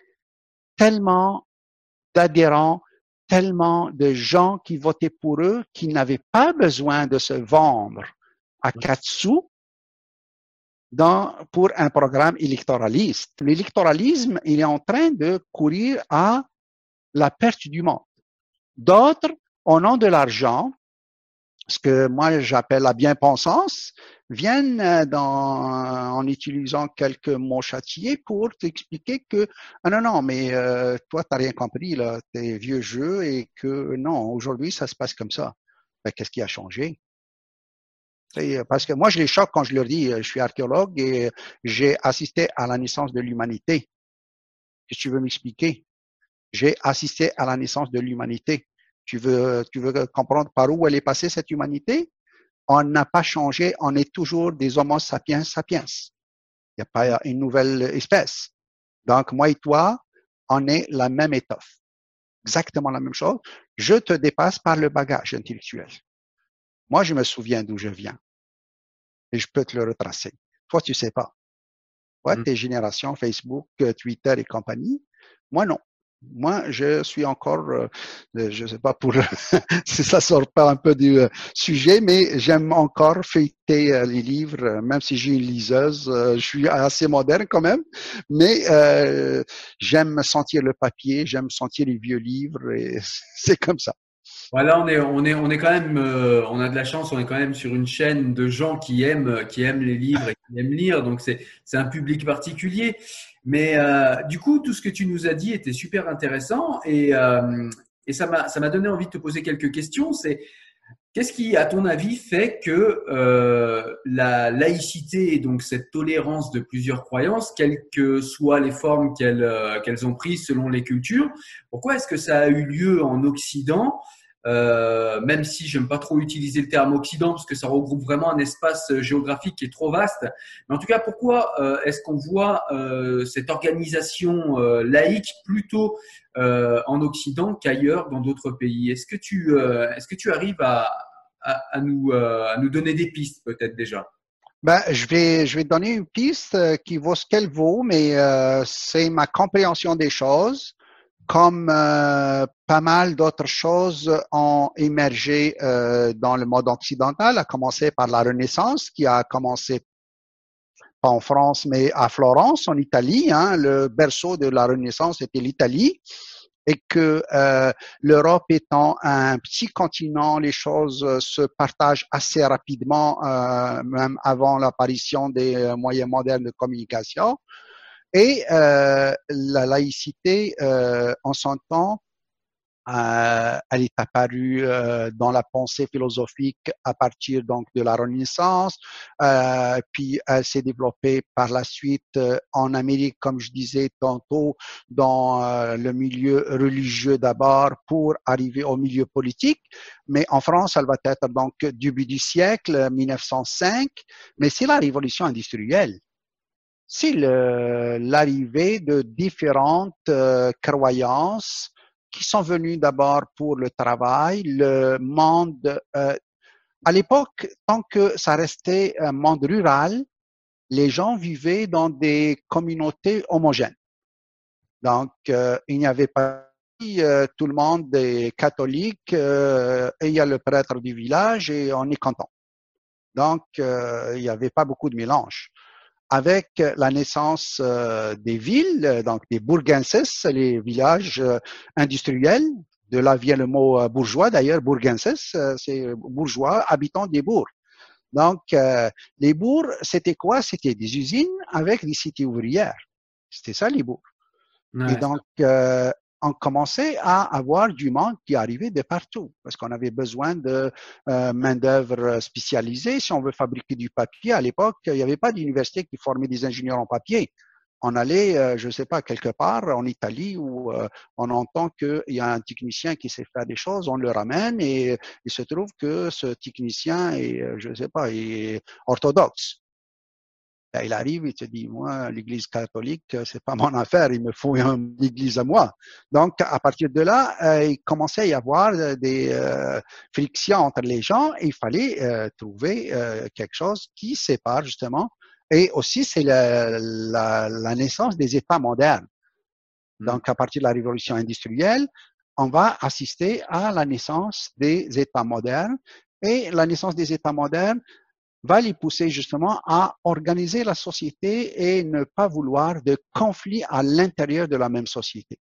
tellement d'adhérents, tellement de gens qui votaient pour eux qui n'avaient pas besoin de se vendre à quatre sous dans, pour un programme électoraliste. L'électoralisme, il est en train de courir à la perte du monde. D'autres, au nom de l'argent, ce que moi j'appelle la bien-pensance, viennent euh, dans, en utilisant quelques mots châtiés pour t'expliquer que ah non non mais euh, toi t'as rien compris là. Tes vieux jeux et que non aujourd'hui ça se passe comme ça. Ben, qu'est-ce qui a changé? Euh, parce que moi je les choque quand je leur dis je suis archéologue et j'ai assisté à la naissance de l'humanité. Que tu veux m'expliquer? J'ai assisté à la naissance de l'humanité. Tu veux tu veux comprendre par où elle est passée cette humanité? On n'a pas changé, on est toujours des Homo sapiens sapiens. Il n'y a pas une nouvelle espèce. Donc, moi et toi, on est la même étoffe. Exactement la même chose. Je te dépasse par le bagage intellectuel. Moi, je me souviens d'où je viens. Et je peux te le retracer. Toi, tu sais pas. Toi, Mmh. tes générations, Facebook, Twitter et compagnie. Moi, non. Moi, je suis encore, euh, euh, je sais pas pour si ça sort pas un peu du euh, sujet, mais j'aime encore feuilleter euh, les livres, même si j'ai une liseuse. je suis assez moderne quand même, mais j'aime sentir le papier, j'aime sentir les vieux livres et c'est comme ça. Voilà, on est, on est, on est quand même, euh, on a de la chance, on est quand même sur une chaîne de gens qui aiment, qui aiment les livres et qui aiment lire. Donc c'est, c'est un public particulier. Mais euh, du coup, tout ce que tu nous as dit était super intéressant et, euh, et ça m'a, ça m'a donné envie de te poser quelques questions. C'est qu'est-ce qui, à ton avis, fait que euh, la laïcité et donc cette tolérance de plusieurs croyances, quelles que soient les formes qu'elles, euh, qu'elles ont prises selon les cultures, pourquoi est-ce que ça a eu lieu en Occident? Euh, même si j'aime pas trop utiliser le terme Occident parce que ça regroupe vraiment un espace géographique qui est trop vaste. Mais en tout cas, pourquoi euh, est-ce qu'on voit euh, cette organisation euh, laïque plutôt euh, en Occident qu'ailleurs dans d'autres pays? Est-ce que tu euh, est-ce que tu arrives à, à, à nous euh, à nous donner des pistes peut-être déjà? Ben, je vais, je vais donner une piste euh, qui vaut ce qu'elle vaut, mais euh, c'est ma compréhension des choses. Comme euh, pas mal d'autres choses ont émergé euh, dans le monde occidental, à commencer par la Renaissance, qui a commencé pas en France, mais à Florence, en Italie. Hein, le berceau de la Renaissance était l'Italie et que euh, l'Europe étant un petit continent, les choses euh, se partagent assez rapidement, euh, même avant l'apparition des euh, moyens modernes de communication. Et euh, la laïcité, euh, en son temps, euh, elle est apparue euh, dans la pensée philosophique à partir donc de la Renaissance, euh, puis elle s'est développée par la suite euh, en Amérique, comme je disais tantôt, dans le milieu religieux d'abord pour arriver au milieu politique. Mais en France, elle va être donc début du siècle 1905, mais c'est la révolution industrielle c'est l'arrivée de différentes euh, croyances qui sont venues d'abord pour le travail, le monde. Euh, à l'époque, tant que ça restait un monde rural, les gens vivaient dans des communautés homogènes. Donc, euh, il n'y avait pas tout le monde est catholique et il y a le prêtre du village et on est content. Donc, il n'y avait pas beaucoup de mélange avec la naissance euh, des villes, donc des bourgenses, les villages euh, industriels. De là vient le mot euh, bourgeois d'ailleurs, bourgenses, euh, c'est bourgeois habitants des bourgs. Donc, euh, les bourgs, c'était quoi? C'était des usines avec des cités ouvrières. C'était ça les bourgs. Ouais. Et donc, euh, on commençait à avoir du monde qui arrivait de partout parce qu'on avait besoin de euh, main-d'œuvre spécialisée. Si on veut fabriquer du papier, à l'époque, il n'y avait pas d'université qui formait des ingénieurs en papier. On allait, euh, je ne sais pas, quelque part en Italie où euh, on entend qu'il y a un technicien qui sait faire des choses, on le ramène et il se trouve que ce technicien est, euh, je ne sais pas, est orthodoxe. Ben, il arrive, il te dit, moi, l'église catholique, euh, c'est pas mon affaire, il me faut une église à moi. Donc, à partir de là, euh, il commençait à y avoir euh, des euh, frictions entre les gens et il fallait euh, trouver quelque chose qui sépare justement. Et aussi, c'est la, la, la, naissance des États modernes. Donc, à partir de la révolution industrielle, on va assister à la naissance des États modernes. Et la naissance des États modernes va les pousser justement à organiser la société et ne pas vouloir de conflits à l'intérieur de la même société.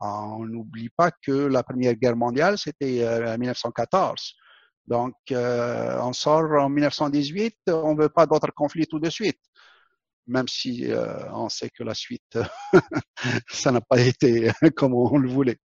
On n'oublie pas que la Première Guerre mondiale, c'était en 1914. Donc, euh, on sort en 1918, on veut pas d'autres conflits tout de suite, même si euh, on sait que la suite, ça n'a pas été comme on le voulait.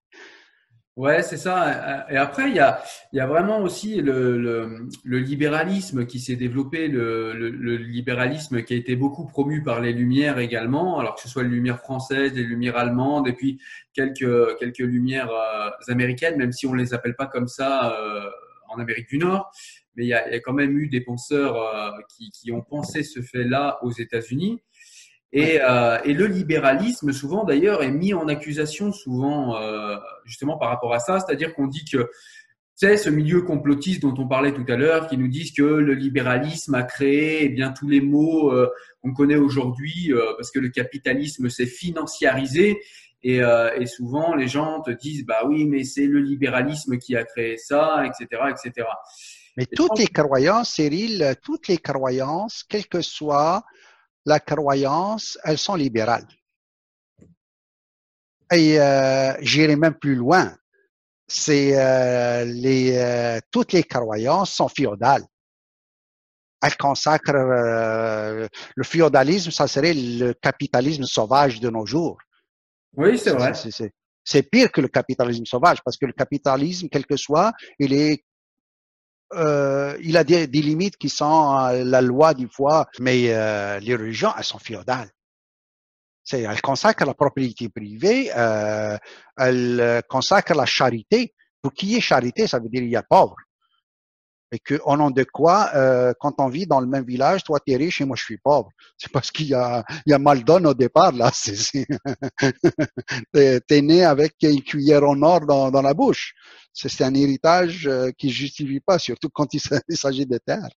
Ouais, c'est ça. Et après, il y a, il y a vraiment aussi le, le, le libéralisme qui s'est développé, le, le, libéralisme qui a été beaucoup promu par les Lumières également, alors que ce soit les Lumières françaises, les Lumières allemandes, et puis quelques, quelques Lumières euh, américaines, même si on les appelle pas comme ça euh, en Amérique du Nord. mais il y a, il y a quand même eu des penseurs euh, qui, qui ont pensé ce fait-là aux États-Unis. Et, euh, et, le libéralisme, souvent d'ailleurs, est mis en accusation, souvent euh, justement par rapport à ça. C'est-à-dire qu'on dit que c'est ce milieu complotiste dont on parlait tout à l'heure, qui nous disent que le libéralisme a créé eh bien tous les maux euh, qu'on connaît aujourd'hui, euh, parce que le capitalisme s'est financiarisé. Et, euh, et, souvent, les gens te disent, bah oui, mais c'est le libéralisme qui a créé ça, etc., etc. Mais toutes les croyances, Cyril, toutes les croyances, quelle que soit la croyance, elles sont libérales. Et euh, j'irai même plus loin. C'est euh, les euh, toutes les croyances sont féodales. Elles consacrent le féodalisme, ça serait le capitalisme sauvage de nos jours. Oui, c'est vrai. C'est pire que le capitalisme sauvage parce que le capitalisme, quel que soit, il est euh, il a des, des, limites qui sont euh, la loi du foi, mais euh, les religions, elles sont féodales. C'est, elles consacrent la propriété privée, euh, elles consacrent la charité. Pour qu'il y ait charité, ça veut dire qu'il y a pauvre. Et que, au nom de quoi, euh, quand on vit dans le même village, toi tu es riche et moi je suis pauvre. C'est parce qu'il y a, il y a mal donne au départ là. C'est, t'es, né avec une cuillère en or dans, dans la bouche c'est un héritage euh, qui justifie pas, surtout quand il s'agit de terre.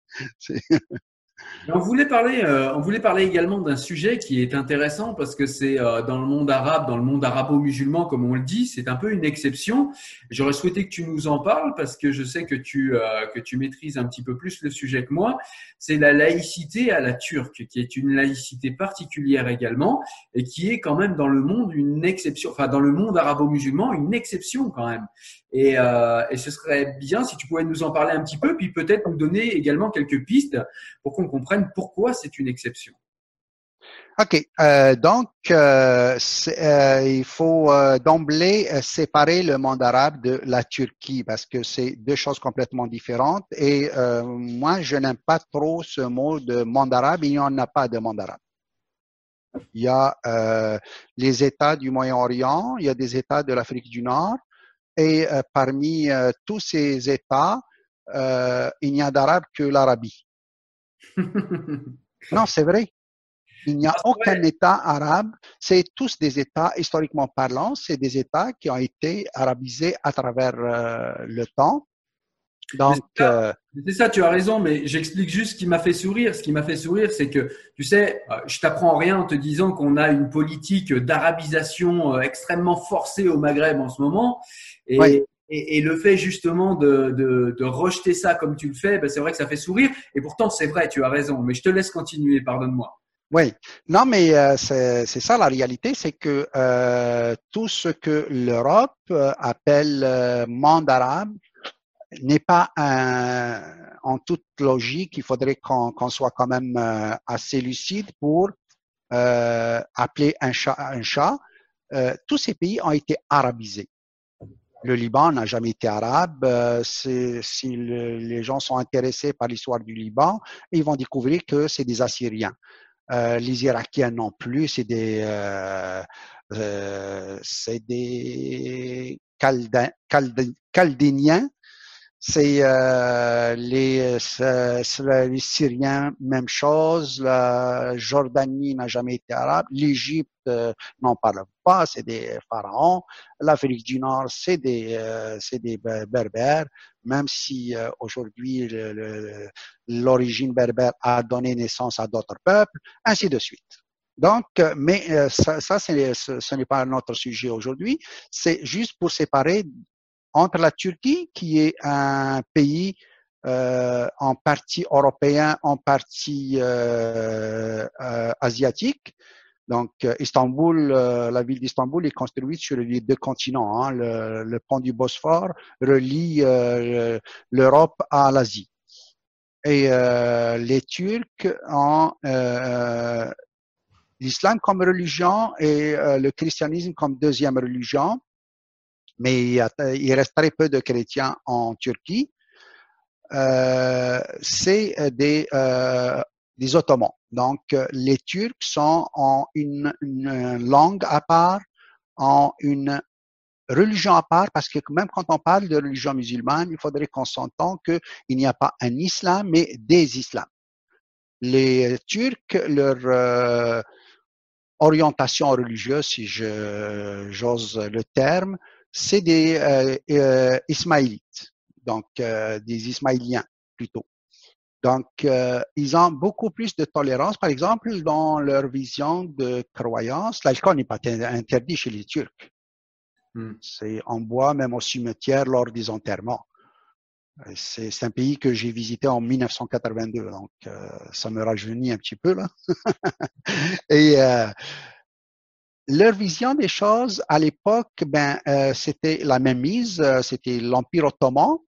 On voulait parler, euh, on voulait parler également d'un sujet qui est intéressant parce que c'est euh, dans le monde arabe, dans le monde arabo-musulman, comme on le dit, c'est un peu une exception. J'aurais souhaité que tu nous en parles parce que je sais que tu euh, que tu maîtrises un petit peu plus le sujet que moi. C'est la laïcité à la turque, qui est une laïcité particulière également et qui est quand même dans le monde une exception, enfin dans le monde arabo-musulman une exception quand même. Et, euh, et, ce serait bien si tu pouvais nous en parler un petit peu, puis peut-être nous donner également quelques pistes pour qu'on comprenne pourquoi c'est une exception. OK. Euh, donc, euh, euh il faut euh, d'emblée euh, séparer le monde arabe de la Turquie parce que c'est deux choses complètement différentes. Et moi, je n'aime pas trop ce mot de monde arabe. Il n'y en a pas de monde arabe. Il y a les États du Moyen-Orient, il y a des États de l'Afrique du Nord, et euh, parmi euh, tous ces États, euh, il n'y a d'arabe que l'Arabie. non, c'est vrai. Il n'y a ah, aucun État arabe. C'est tous des États, historiquement parlant, c'est des États qui ont été arabisés à travers le temps. Donc, euh, c'est ça, tu as raison, mais j'explique juste ce qui m'a fait sourire. Ce qui m'a fait sourire, c'est que, tu sais, euh, je t'apprends rien en te disant qu'on a une politique d'arabisation euh, extrêmement forcée au Maghreb en ce moment. Et, et, et le fait justement de, de, de, rejeter ça comme tu le fais, ben c'est vrai que ça fait sourire. Et pourtant, c'est vrai, tu as raison. Mais je te laisse continuer, pardonne-moi. Oui, non, mais euh, c'est ça la réalité, c'est que euh, tout ce que l'Europe appelle monde arabe, n'est pas un, en toute logique. Il faudrait qu'on soit quand même euh, assez lucide pour euh, appeler un chat un chat. Euh, tous ces pays ont été arabisés. Le Liban n'a jamais été arabe. Euh, si le, les gens sont intéressés par l'histoire du Liban, ils vont découvrir que c'est des Assyriens. Euh, les Irakiens non plus, c'est des, c'est des Chaldéniens c'est euh, les, euh, les, Syriens, même chose. La Jordanie n'a jamais été arabe. L'Égypte euh, n'en parle pas, c'est des pharaons. L'Afrique du Nord, c'est des, euh, c'est des berbères, même si euh, aujourd'hui l'origine berbère a donné naissance à d'autres peuples, ainsi de suite. Donc, mais ça, ça ce, n'est pas notre sujet aujourd'hui. C'est juste pour séparer entre la Turquie, qui est un pays euh, en partie européen, en partie euh, euh, asiatique. Donc, euh, Istanbul, euh, la ville d'Istanbul est construite sur les deux continents. Hein. Le, le, pont du Bosphore relie euh, l'Europe à l'Asie. Et les Turcs ont l'islam comme religion et le christianisme comme deuxième religion mais il, reste très peu de chrétiens en Turquie. Euh, c'est des, euh, des Ottomans. Donc, les Turcs sont en une, langue à part, en une religion à part, parce que même quand on parle de religion musulmane, il faudrait qu'on s'entende qu'il n'y a pas un islam, mais des islams. Les Turcs, leur euh, orientation religieuse, si j'ose le terme, c'est des euh, euh, ismaélites, donc des ismaéliens plutôt. Donc, ils ont beaucoup plus de tolérance. Par exemple, dans leur vision de croyance, l'alcool n'est pas interdit chez les Turcs. Hmm. C'est en bois, même au cimetière, lors des enterrements. C'est un pays que j'ai visité en 1982, donc euh, ça me rajeunit un petit peu là. Et euh, leur vision des choses à l'époque, ben euh, c'était la même mise, c'était l'Empire ottoman.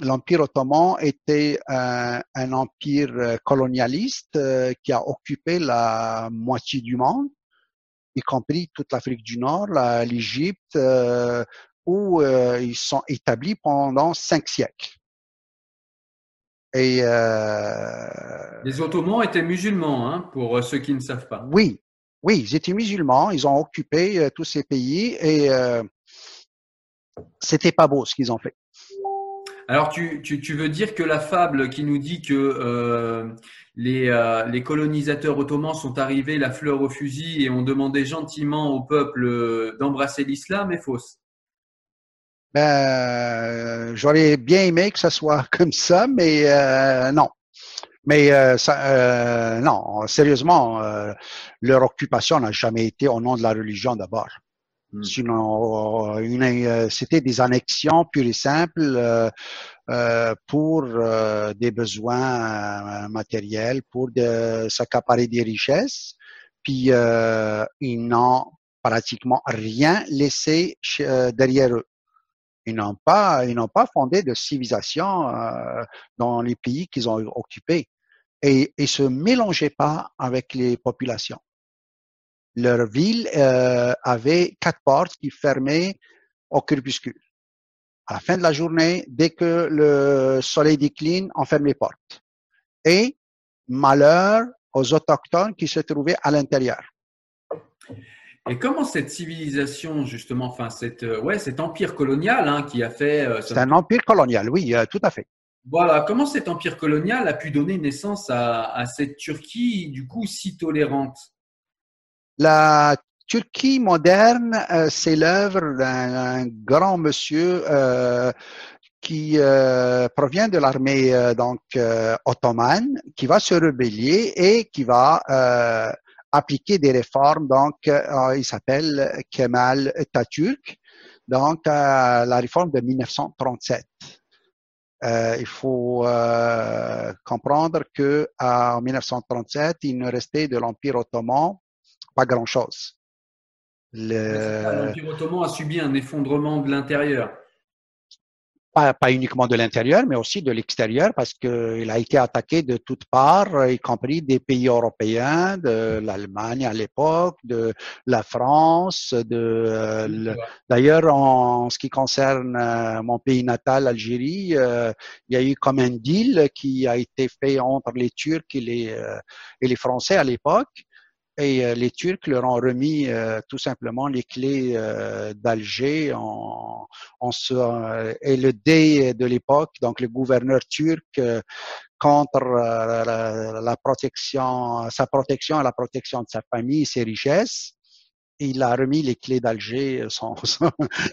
L'Empire ottoman était un, un empire colonialiste qui a occupé la moitié du monde y compris toute l'Afrique du Nord, l'Égypte, euh, où euh, ils sont établis pendant cinq siècles. Et euh, les Ottomans étaient musulmans, hein, pour ceux qui ne savent pas. Oui, oui, ils étaient musulmans. Ils ont occupé tous ces pays et c'était pas beau ce qu'ils ont fait. Alors, tu, tu, tu, veux dire que la fable qui nous dit que euh, les, euh, les, colonisateurs ottomans sont arrivés la fleur au fusil et ont demandé gentiment au peuple d'embrasser l'islam est fausse? Ben, J'aurais bien aimé que ça soit comme ça, mais euh, non. Mais euh, ça, euh, non, sérieusement, leur occupation n'a jamais été au nom de la religion d'abord. Hmm. Sinon, euh, c'était des annexions pures et simples euh, euh pour euh, des besoins matériels, pour s'accaparer des richesses. Puis, ils n'ont pratiquement rien laissé derrière eux. Ils n'ont pas, ils n'ont pas fondé de civilisation dans les pays qu'ils ont occupés. Et ils se mélangeaient pas avec les populations leur ville euh, avait quatre portes qui fermaient au crépuscule. À la fin de la journée, dès que le soleil décline, on ferme les portes. Et malheur aux autochtones qui se trouvaient à l'intérieur. Et comment cette civilisation, justement, enfin, cette, euh, ouais, cet empire colonial hein, qui a fait. Euh, C'est un empire colonial, oui, tout à fait. Voilà, comment cet empire colonial a pu donner naissance à, cette Turquie, du coup, si tolérante? La Turquie moderne, euh, c'est l'œuvre d'un grand monsieur euh, qui euh, provient de l'armée donc ottomane, qui va se rebeller et qui va appliquer des réformes. Donc, il s'appelle Kemal Atatürk. Donc, la réforme de 1937. Il faut comprendre que en 1937, il ne restait de l'Empire ottoman pas grand-chose. L'Empire ottoman a subi un effondrement de l'intérieur. Pas, pas, uniquement de l'intérieur, mais aussi de l'extérieur, parce qu'il a été attaqué de toutes parts, y compris des pays européens, de l'Allemagne à l'époque, de la France, de euh, d'ailleurs en ce qui concerne euh, mon pays natal, l'Algérie, euh, il y a eu comme un deal qui a été fait entre les Turcs et les et les Français à l'époque et euh, les Turcs leur ont remis euh, tout simplement les clés euh, d'Alger en, en et le dé de l'époque, donc le gouverneur turc contre la, la, protection, sa protection et la protection de sa famille, ses richesses il a remis les clés d'Alger sans,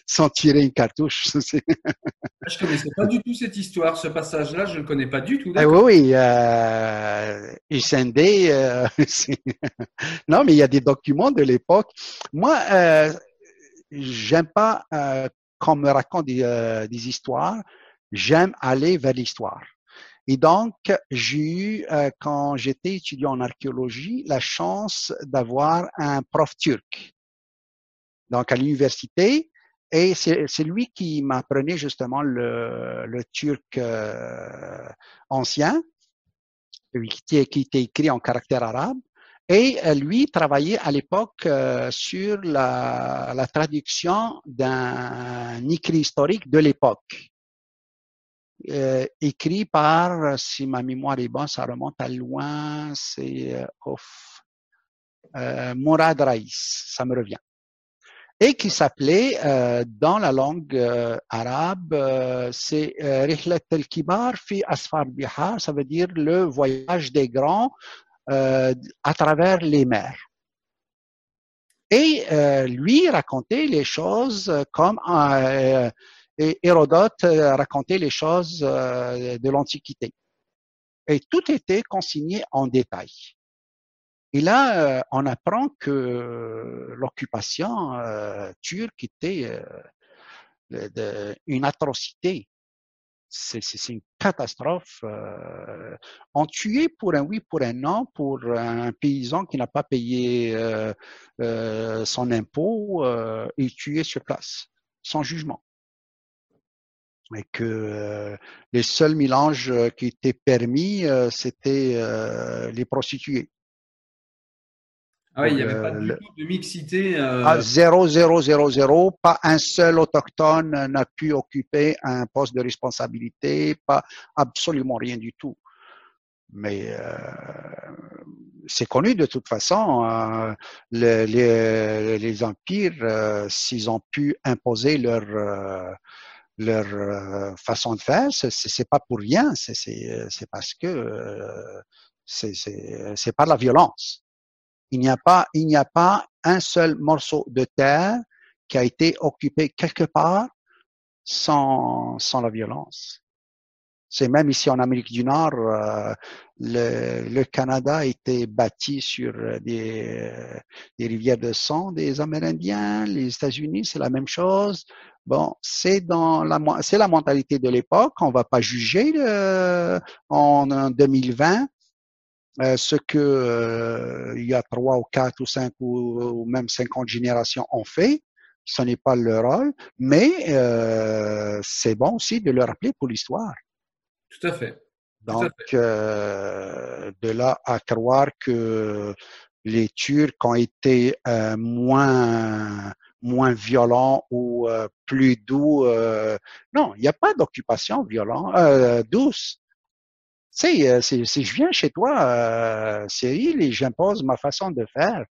sans, tirer une cartouche. je ne connaissais pas du tout cette histoire, ce passage-là, je ne le connais pas du tout. Ah oui, oui. Euh, euh non, mais il y a des documents de l'époque. Moi, euh, j'aime pas euh, qu'on me raconte des, euh, des histoires, j'aime aller vers l'histoire. Et donc, j'ai eu, euh, quand j'étais étudiant en archéologie, la chance d'avoir un prof turc. Donc, à l'université, et c'est lui qui m'apprenait justement le, le turc euh, ancien, qui, qui était écrit en caractère arabe. Et euh, lui travaillait à l'époque sur la, la traduction d'un écrit historique de l'époque. Euh, écrit par, si ma mémoire est bonne, ça remonte à loin, c'est euh, euh, Mourad Raïs, ça me revient. Et qui s'appelait euh, dans la langue euh, arabe, euh, c'est euh, Rihlat al-Kibar fi Asfar Bihar, ça veut dire le voyage des grands euh, à travers les mers. Et euh, lui racontait les choses comme Hérodote racontait les choses de l'Antiquité. Et tout était consigné en détail. Et là, euh, on apprend que l'occupation euh, turque était euh, une atrocité. C'est une catastrophe. euh. on tuait pour un oui, pour un non, pour un paysan qui n'a pas payé euh, euh, son impôt, euh, il tuait sur place, sans jugement. Et que euh, les seuls mélanges euh, qui étaient permis, euh, c'était euh, les prostituées. Ah oui, il n'y avait pas euh, du tout de mixité. à 0, 0, 0, 0, pas un seul autochtone n'a pu occuper un poste de responsabilité, pas absolument rien du tout. Mais euh, c'est connu de toute façon, euh, le- les, les empires, euh, s'ils ont pu imposer leur euh, leur euh, façon de faire, c'est- pas pour rien, c'est parce que c'est par la violence. Il n'y a pas, il n'y a pas un seul morceau de terre qui a été occupé quelque part sans, sans la violence. C'est même ici en Amérique du Nord, euh, le, le Canada a été bâti sur des, des rivières de sang des Amérindiens. Les États-Unis, c'est la même chose. Bon, c'est dans la, c'est la mentalité de l'époque. On va pas juger euh, en, en 2020 euh, ce que euh, il y a trois ou quatre ou cinq ou, ou même cinquante générations ont fait. Ce n'est pas leur rôle, mais euh, c'est bon aussi de le rappeler pour l'histoire. Tout à fait. Tout à Donc, euh, de là à croire que les Turcs ont été euh, moins moins violents ou euh, plus doux. euh, non, il n'y a pas d'occupation violente, euh, douce. Sais, euh, si, si je viens chez toi, euh, Cyril, et j'impose ma façon de faire,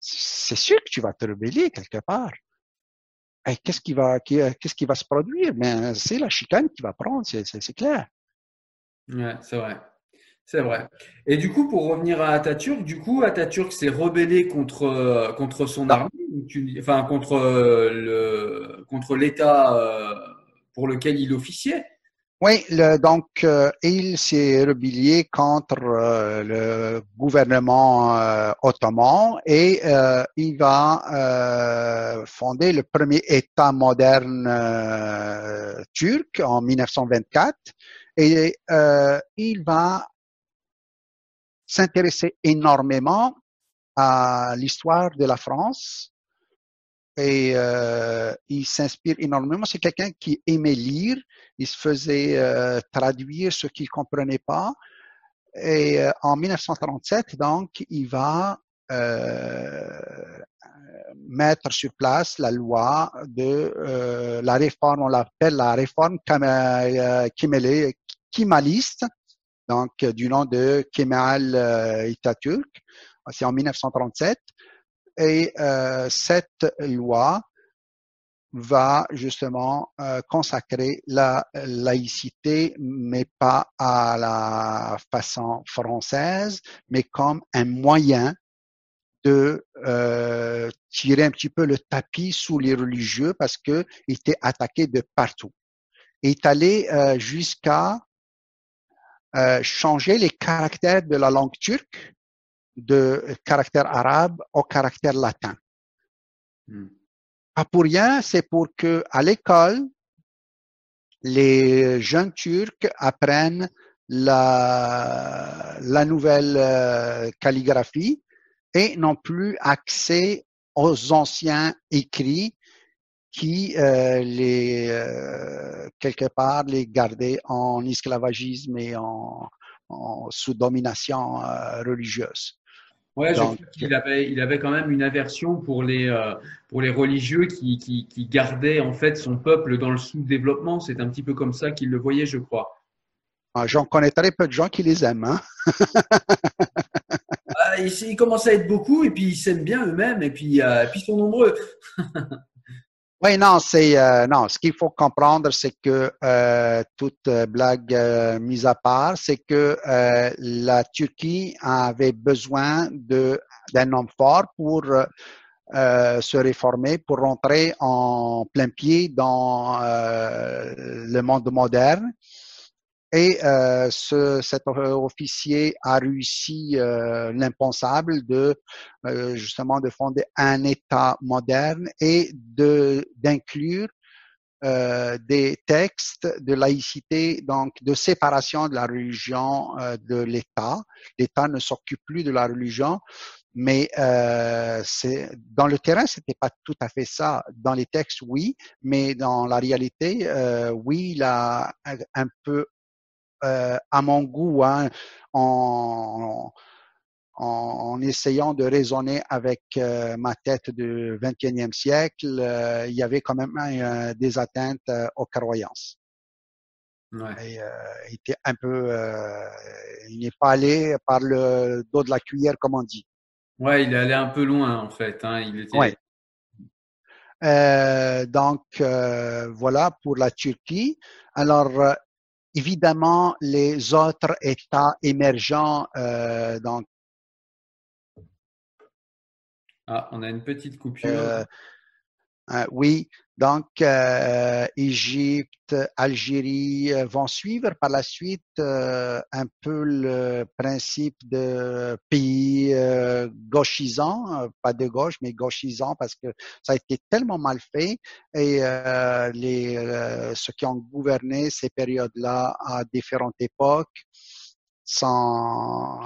c'est sûr que tu vas te rebeller quelque part. Et qu'est-ce qui va, qui- qu'est-ce qui va se produire? Ben, c'est la chicane qui va prendre, c'est, clair. Ouais, c'est vrai. C'est vrai. Et du coup, pour revenir à Atatürk, du coup, Atatürk s'est rebellé contre, euh, contre son Non. armée, enfin, contre euh, le, contre l'État euh, pour lequel il officiait? Oui, le- donc euh, il s'est rebellé contre euh, le gouvernement euh, ottoman et euh, il va euh, fonder le premier État moderne euh, turc en 1924 et il va s'intéresser énormément à l'histoire de la France et euh, il s'inspire énormément. C'est quelqu'un qui aimait lire, il se faisait euh, traduire ce qu'il comprenait pas. Et euh, en 1937, donc, il va mettre sur place la loi de la réforme, on l'appelle la réforme Kemaliste, donc du nom de Kemal Atatürk. C'est en 1937. Et euh, cette loi va justement euh, consacrer la laïcité, mais pas à la façon française, mais comme un moyen de euh, tirer un petit peu le tapis sous les religieux parce que il était attaqué de partout. Il est allé jusqu'à changer les caractères de la langue turque de caractère arabe au caractère latin. Hmm. Pas pour rien, c'est pour que à l'école, les jeunes Turcs apprennent la, la nouvelle euh, calligraphie et n'ont plus accès aux anciens écrits qui euh, les euh, quelque part les gardaient en esclavagisme et en, en sous domination religieuse. Ouais, je crois qu'il avait, il avait quand même une aversion pour les, euh, pour les religieux qui, qui, qui gardaient en fait son peuple dans le sous-développement. C'est un petit peu comme ça qu'il le voyait, je crois. Ah, J'en connais très peu de gens qui les aiment. Hein? Ah, ils, commencent à être beaucoup et puis ils s'aiment bien eux-mêmes et puis, et puis ils sont nombreux. Oui, non, c'est non. Ce qu'il faut comprendre, c'est que toute blague mise à part, c'est que la Turquie avait besoin d'un homme fort pour se réformer, pour rentrer en plein pied dans le monde moderne. Et euh, ce, cet officier a réussi euh, l'impensable de euh, justement de fonder un État moderne et de d'inclure euh, des textes de laïcité, donc de séparation de la religion euh, de l'État. L'État ne s'occupe plus de la religion, mais c'est dans le terrain, c'était pas tout à fait ça. Dans les textes, oui, mais dans la réalité, oui, il a un peu euh, à mon goût, hein, en, en, essayant de raisonner avec euh, ma tête du 21e siècle, euh, il y avait quand même des atteintes aux croyances. Ouais. Et, il était un peu, il n'est pas allé par le dos de la cuillère, comme on dit. Ouais, il est allé un peu loin en fait. Hein. Il était... ouais. Euh, donc voilà pour la Turquie. Alors évidemment, les autres États émergents, euh, donc. Ah, on a une petite coupure. Euh, euh, oui, donc euh, Égypte, Algérie euh, vont suivre par la suite un peu le principe de pays gauchisants, pas de gauche, mais gauchisants parce que ça a été tellement mal fait et les, ceux qui ont gouverné ces périodes-là à différentes époques sans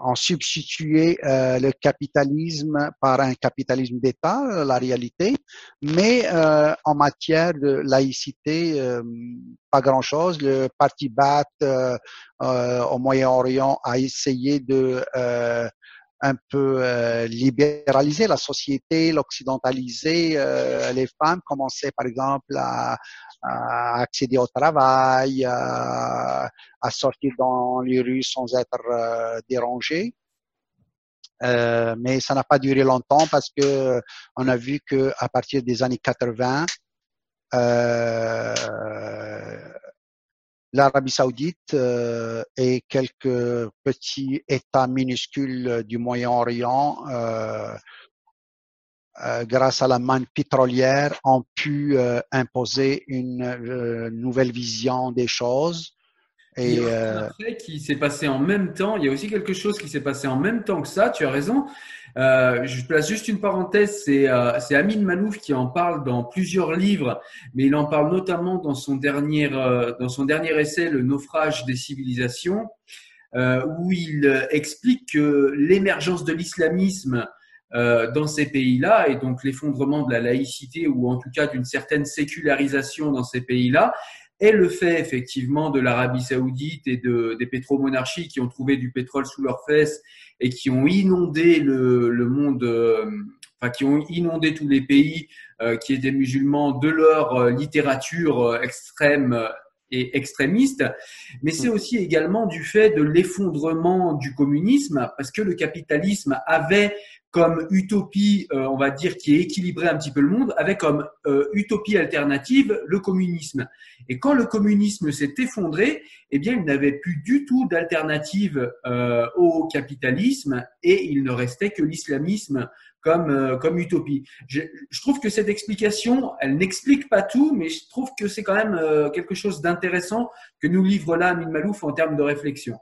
en substituer euh, le capitalisme par un capitalisme d'État, la réalité, mais euh, en matière de laïcité, euh, pas grand-chose. Le parti euh, au Moyen-Orient a essayé de un peu libéraliser la société, l'occidentaliser. les femmes commençaient par exemple à, à accéder au travail, à, à, sortir dans les rues sans être euh, dérangé. Euh, mais ça n'a pas duré longtemps parce que on a vu que à partir des années 80, euh, l'Arabie Saoudite euh, et quelques petits États minuscules du Moyen-Orient euh, euh, grâce à la manne pétrolière, ont pu imposer une nouvelle vision des choses. Et il y a qui s'est passé en même temps. Il y a aussi quelque chose qui s'est passé en même temps que ça. Tu as raison. je place juste une parenthèse. C'est Amin Manouf qui en parle dans plusieurs livres, mais il en parle notamment dans son dernier dans son dernier essai, Le naufrage des civilisations, où il explique que l'émergence de l'islamisme euh, dans ces pays-là et donc l'effondrement de la laïcité ou en tout cas d'une certaine sécularisation dans ces pays-là est le fait effectivement de l'Arabie saoudite et de, des pétromonarchies qui ont trouvé du pétrole sous leurs fesses et qui ont inondé le, le monde, euh, enfin qui ont inondé tous les pays euh, qui étaient musulmans de leur littérature extrême et extrémiste, mais c'est aussi également du fait de l'effondrement du communisme, parce que le capitalisme avait comme utopie, euh, on va dire, qui équilibrait un petit peu le monde, avec comme euh, utopie alternative le communisme. Et quand le communisme s'est effondré, eh bien, il n'avait plus du tout d'alternative euh, au capitalisme et il ne restait que l'islamisme comme, comme utopie. Je, je, trouve que cette explication, elle n'explique pas tout, mais je trouve que c'est quand même quelque chose d'intéressant que nous livre là Amin Malouf en termes de réflexion.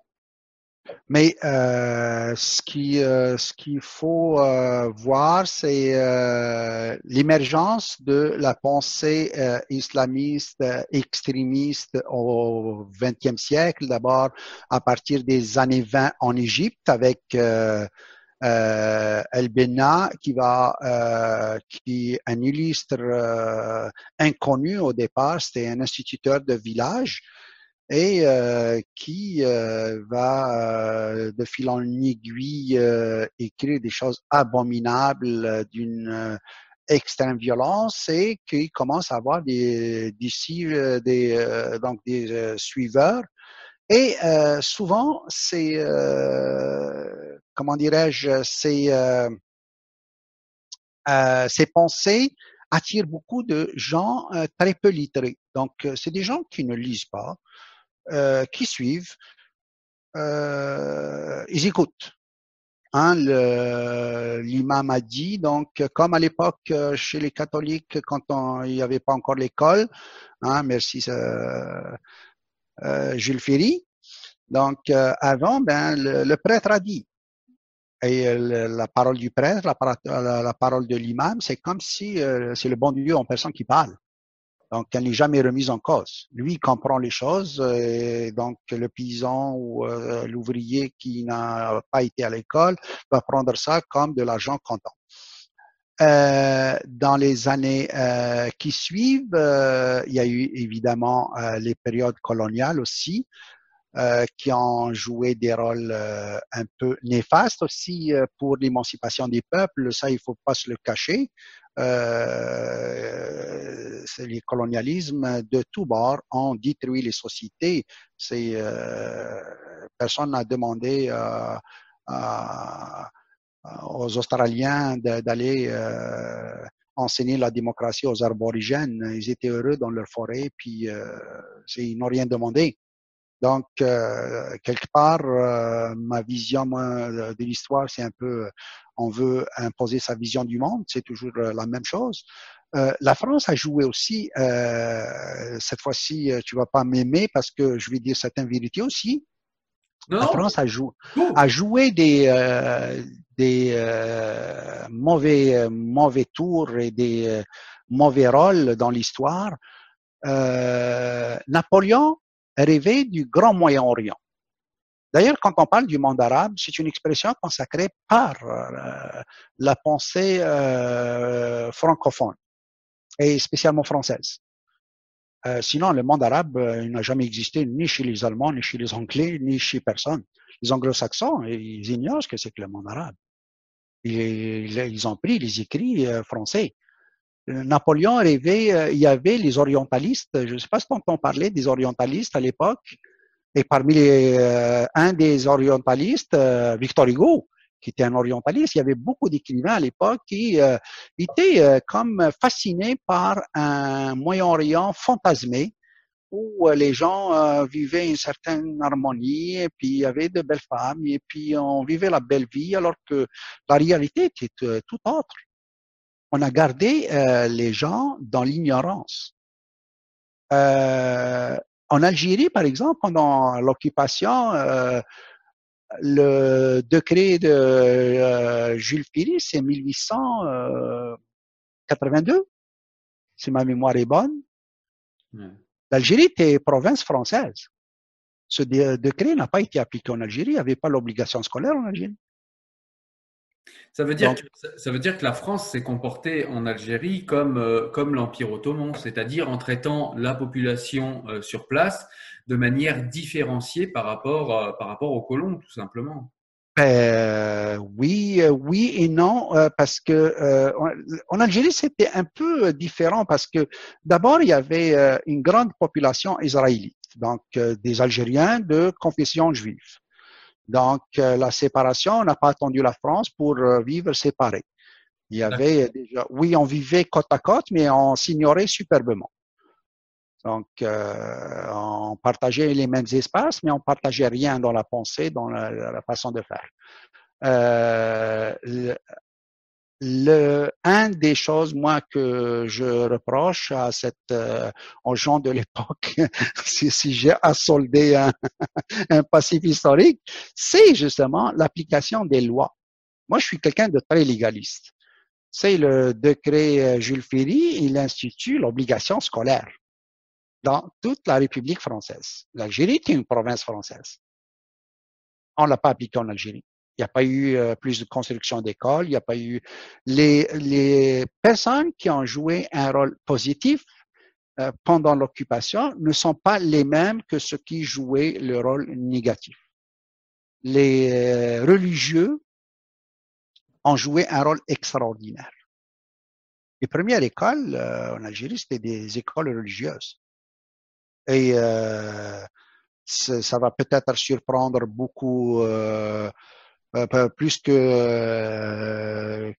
Mais euh, ce qui euh, ce qu'il faut euh, voir, c'est euh, l'émergence de la pensée euh, islamiste extrémiste au XXe siècle. D'abord à partir des années 20 en Égypte avec euh, El Benna qui va qui est un illustre inconnu au départ. C'était un instituteur de village et euh, qui euh, va euh, de fil en aiguille écrire des choses abominables d'une extrême violence et qui commence à avoir des, des, des donc des suiveurs. Et souvent, ces comment dirais-je, ces, ces pensées attirent beaucoup de gens très peu littrés. Donc, c'est des gens qui ne lisent pas, qui suivent, ils écoutent. Hein, l'imam a dit, donc, comme à l'époque chez les catholiques, quand on, il n'y avait pas encore l'école, hein, merci euh, euh, Jules Ferry, donc euh, avant, ben, le, prêtre a dit, et la parole du prêtre, la, la parole de l'imam, c'est comme si c'est le bon Dieu en personne qui parle. Donc, elle n'est jamais remise en cause. Lui, comprend les choses. Et donc, le paysan ou euh, l'ouvrier qui n'a pas été à l'école va prendre ça comme de l'argent comptant. Euh, dans les années euh, qui suivent, euh, il y a eu évidemment euh, les périodes coloniales aussi, qui ont joué des rôles un peu néfastes aussi pour l'émancipation des peuples. Ça, il faut pas se le cacher euh, les colonialismes de tous bords ont détruit les sociétés. Euh, personne n'a demandé euh, aux Australiens d'aller enseigner la démocratie aux aborigènes. Ils étaient heureux dans leur forêt, puis ils n'ont rien demandé. Donc, euh, quelque part, euh, ma vision de l'histoire, c'est un peu, on veut imposer sa vision du monde, c'est toujours euh, la même chose. la France a joué aussi, cette fois-ci, tu vas pas m'aimer parce que je vais dire certaines vérités aussi. La France a, joué, a joué des, des mauvais, mauvais tours et des mauvais rôles dans l'histoire. Napoléon rêver du grand Moyen-Orient. D'ailleurs, quand on parle du monde arabe, c'est une expression consacrée par euh, la pensée euh, francophone et spécialement française. Euh, sinon, le monde arabe n'a jamais existé ni chez les Allemands, ni chez les Anglais, ni chez personne. Les Anglo-Saxons, ils ignorent ce que c'est que le monde arabe. Ils, ils ont pris les écrits français. Napoléon rêvait, euh, il y avait les orientalistes, je ne sais pas si on entend parler des orientalistes à l'époque, et parmi les, euh, un des orientalistes, euh, Victor Hugo, qui était un orientaliste, il y avait beaucoup d'écrivains à l'époque qui étaient comme fascinés par un Moyen-Orient fantasmé, où les gens vivaient une certaine harmonie, et puis il y avait de belles femmes, et puis on vivait la belle vie, alors que la réalité était tout autre on a gardé euh, les gens dans l'ignorance. Euh, en Algérie, par exemple, pendant l'occupation, euh, le décret de Jules Ferry, c'est 1882, si ma mémoire est bonne. L'Algérie était province française. Ce décret n'a pas été appliqué en Algérie, il n'y avait pas l'obligation scolaire en Algérie. Ça veut dire, que, ça veut dire que la France s'est comportée en Algérie comme, euh, comme l'Empire ottoman, c'est-à-dire en traitant la population euh, sur place de manière différenciée par rapport, euh, par rapport aux colons, tout simplement. oui, oui et non, parce que en Algérie c'était un peu différent parce que d'abord il y avait une grande population israélite, donc des Algériens de confession juive. Donc, euh, la séparation, on n'a pas attendu la France pour euh, vivre séparés. Il y avait déjà, oui, on vivait côte à côte, mais on s'ignorait superbement. Donc, euh, on partageait les mêmes espaces, mais on partageait rien dans la pensée, dans la, façon de faire. Euh, le, un des choses, moi, que je reproche à cette, euh, aux gens de l'époque, si, si j'ai à solder un, un passif historique, c'est justement l'application des lois. Moi, je suis quelqu'un de très légaliste. C'est le décret euh, Jules Ferry, il institue l'obligation scolaire dans toute la République française. L'Algérie est une province française. On l'a pas appliqué en Algérie. Il n'y a pas eu euh, plus de construction d'écoles, il n'y a pas eu les, les personnes qui ont joué un rôle positif euh, pendant l'occupation ne sont pas les mêmes que ceux qui jouaient le rôle négatif. Les euh, religieux ont joué un rôle extraordinaire. Les premières écoles en Algérie, c'était des écoles religieuses. Et ça va peut-être surprendre beaucoup euh, plus que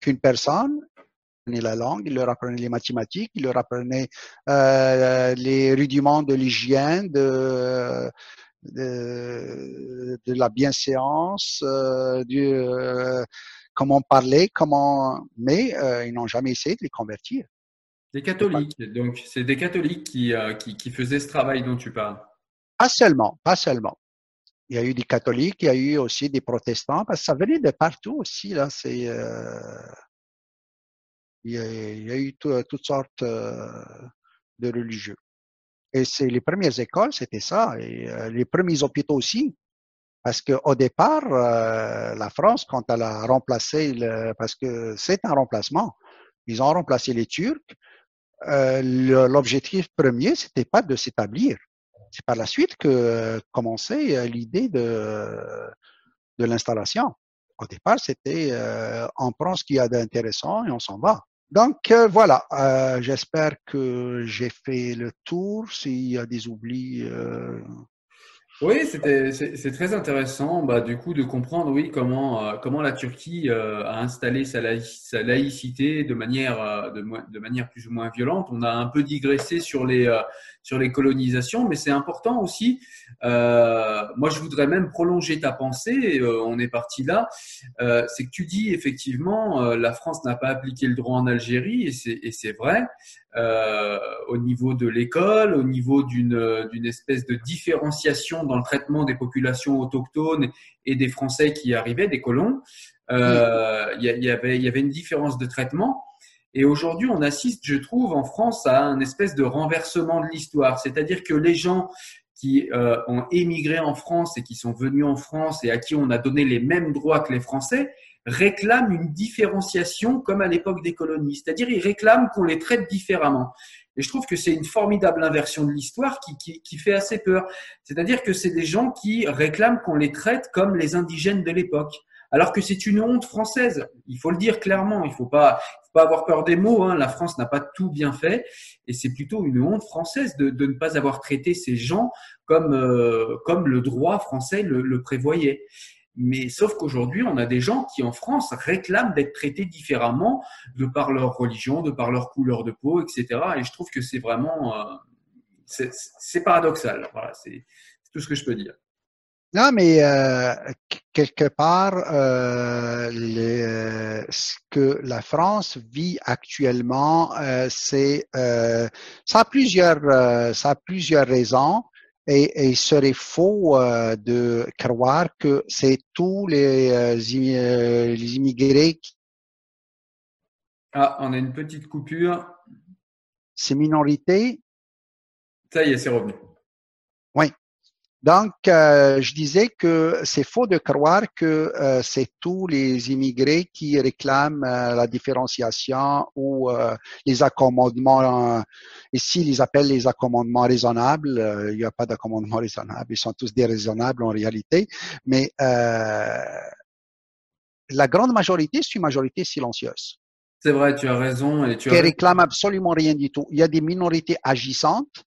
qu'une personne la langue, il leur apprenait les mathématiques, il leur apprenait les rudiments de l'hygiène, de, de, de, la bienséance, du, comment parler, comment, mais ils n'ont jamais essayé de les convertir. Des catholiques, donc c'est des catholiques qui, qui, qui faisaient ce travail dont tu parles. Pas seulement, pas seulement. Il y a eu des catholiques, il y a eu aussi des protestants, parce que ça venait de partout aussi. Là, c'est, euh, il, y a, eu toutes sortes euh, de religieux. Et c'est les premières écoles, c'était ça, et euh, les premiers hôpitaux aussi. Parce qu'au départ, la France, quand elle a remplacé, le, parce que c'est un remplacement, ils ont remplacé les Turcs. L'objectif premier, c'était pas de s'établir, c'est par la suite que euh, commençait euh, l'idée de, de l'installation. Au départ, c'était euh, on prend ce qu'il y a d'intéressant et on s'en va. Donc voilà, j'espère que j'ai fait le tour. S'il y a des oublis, oui, c'était c'est très intéressant, bah, du coup, de comprendre, oui, comment euh, comment la Turquie euh, a installé sa, laïcité de manière euh, de, manière plus ou moins violente. On a un peu digressé sur les sur les colonisations, mais c'est important aussi. moi, je voudrais même prolonger ta pensée. on est parti là. c'est que tu dis effectivement, la France n'a pas appliqué le droit en Algérie, et c'est vrai. Euh, au niveau de l'école, au niveau d'une d'une espèce de différenciation dans le traitement des populations autochtones et des Français qui arrivaient, des colons. Euh, il y, y, avait, il y avait une différence de traitement. Et aujourd'hui, on assiste, je trouve, en France à un espèce de renversement de l'histoire. C'est-à-dire que les gens qui euh, ont émigré en France et qui sont venus en France et à qui on a donné les mêmes droits que les Français, réclament une différenciation comme à l'époque des colonies. C'est-à-dire, ils réclament qu'on les traite différemment. Et je trouve que c'est une formidable inversion de l'histoire qui, qui, fait assez peur. C'est-à-dire que c'est des gens qui réclament qu'on les traite comme les indigènes de l'époque. Alors que c'est une honte française. Il faut le dire clairement. Il faut pas, faut pas avoir peur des mots. Hein. La France n'a pas tout bien fait. Et c'est plutôt une honte française de, de, ne pas avoir traité ces gens comme, euh, comme le droit français le prévoyait. Mais sauf qu'aujourd'hui, on a des gens qui en France réclament d'être traités différemment de par leur religion, de par leur couleur de peau, etc. Et je trouve que c'est vraiment, euh, c'est paradoxal. Voilà, c'est tout ce que je peux dire. Non, mais euh, quelque part, euh, ce que la France vit actuellement, c'est ça a plusieurs, ça a plusieurs raisons. Et, il serait faux euh, de croire que c'est tous les, euh, euh, les, immigrés qui... Ah, on a une petite coupure. Ces minorités. Ça y est, c'est revenu. Donc, euh, je disais que c'est faux de croire que euh, c'est tous les immigrés qui réclament euh, la différenciation ou les accommodements. ici, ils appellent les accommodements raisonnables. il n'y a pas d'accommodement raisonnable. Ils sont tous déraisonnables en réalité. Mais la grande majorité, c'est une majorité silencieuse. C'est vrai, tu as raison. Et tu qui réclament absolument rien du tout. Il y a des minorités agissantes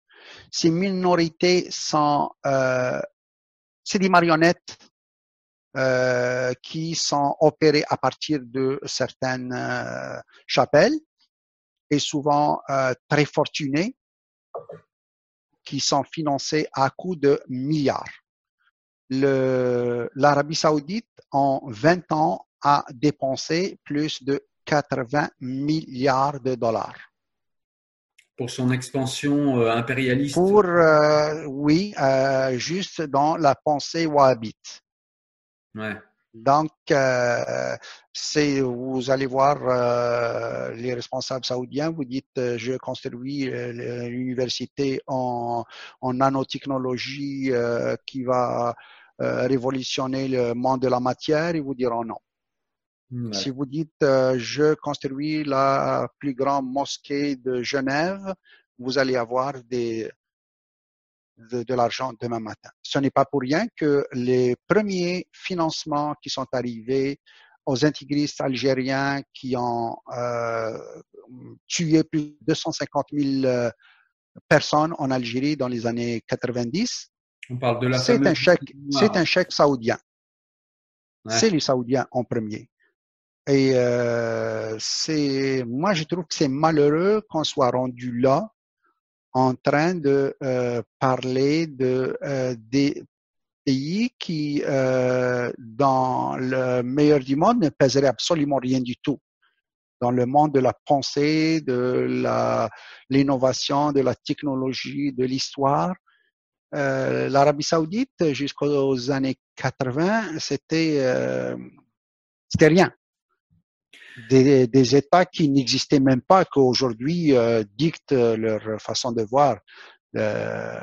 ces minorités sont, euh, c'est des marionnettes euh, qui sont opérées à partir de certaines euh, chapelles et souvent très fortunées qui sont financées à coût de milliards. L'Arabie saoudite, en 20 ans, a dépensé plus de 80 milliards de dollars pour son expansion euh, impérialiste Pour, euh, oui, euh, juste dans la pensée wahhabite. Ouais. Donc, euh, c'est, vous allez voir euh, les responsables saoudiens, vous dites, euh, je construis l'université en, en nanotechnologie qui va révolutionner le monde de la matière, ils vous diront non. Si vous dites euh, je construis la plus grande mosquée de Genève, vous allez avoir des, de, l'argent demain matin. Ce n'est pas pour rien que les premiers financements qui sont arrivés aux intégristes algériens qui ont euh, tué plus de 250 000 euh, personnes en Algérie dans les années 90. On parle de la C'est un chèque, c'est un chèque saoudien. c'est les Saoudiens en premier. Et euh, c'est, moi, je trouve que c'est malheureux qu'on soit rendu là en train de euh, parler de euh, des pays qui, euh, dans le meilleur du monde, ne pèseraient absolument rien du tout. Dans le monde de la pensée, de la, l'innovation, de la technologie, de l'histoire, euh, l'Arabie saoudite, jusqu'aux années 80, c'était, euh, c'était rien des, des États qui n'existaient même pas, qu'aujourd'hui euh, dictent leur façon de voir euh,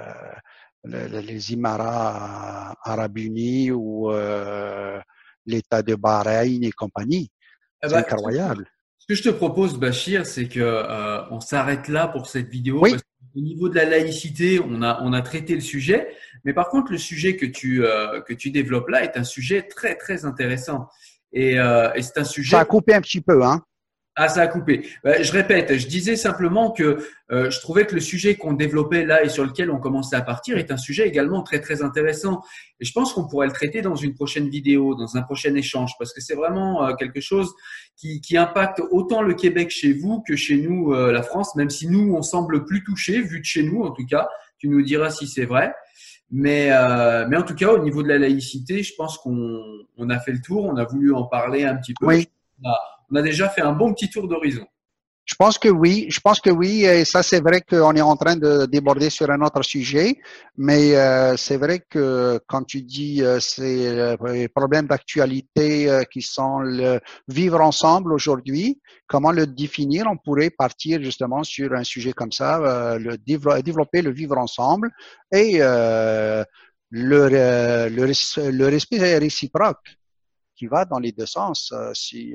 les Émirats arabes unis ou euh, l'État de Bahreïn et compagnie. Eh c'est ben, incroyable. Ce que je te propose, Bachir, c'est que euh, on s'arrête là pour cette vidéo. Oui. Parce au niveau de la laïcité, on a, on a traité le sujet, mais par contre, le sujet que tu, euh, que tu développes là est un sujet très, très intéressant. Et, euh, et c'est un sujet. Ça a coupé un petit peu, hein. Ah, ça a coupé. Bah, je répète, je disais simplement que euh, je trouvais que le sujet qu'on développait là et sur lequel on commençait à partir est un sujet également très très intéressant. Et je pense qu'on pourrait le traiter dans une prochaine vidéo, dans un prochain échange, parce que c'est vraiment euh, quelque chose qui, qui, impacte autant le Québec chez vous que chez nous, euh, la France, même si nous, on semble plus touchés, vu de chez nous en tout cas. Tu nous diras si c'est vrai. Mais, euh, mais en tout cas, au niveau de la laïcité, je pense qu'on on a fait le tour. On a voulu en parler un petit peu. Oui. On, a, on a déjà fait un bon petit tour d'horizon. Je pense que oui, je pense que oui, et ça c'est vrai qu'on est en train de déborder sur un autre sujet, mais euh, c'est vrai que quand tu dis euh, ces euh, problèmes d'actualité euh, qui sont le vivre ensemble aujourd'hui, comment le définir? On pourrait partir justement sur un sujet comme ça, euh, le développer le vivre ensemble et le, le, le respect réciproque qui va dans les deux sens. si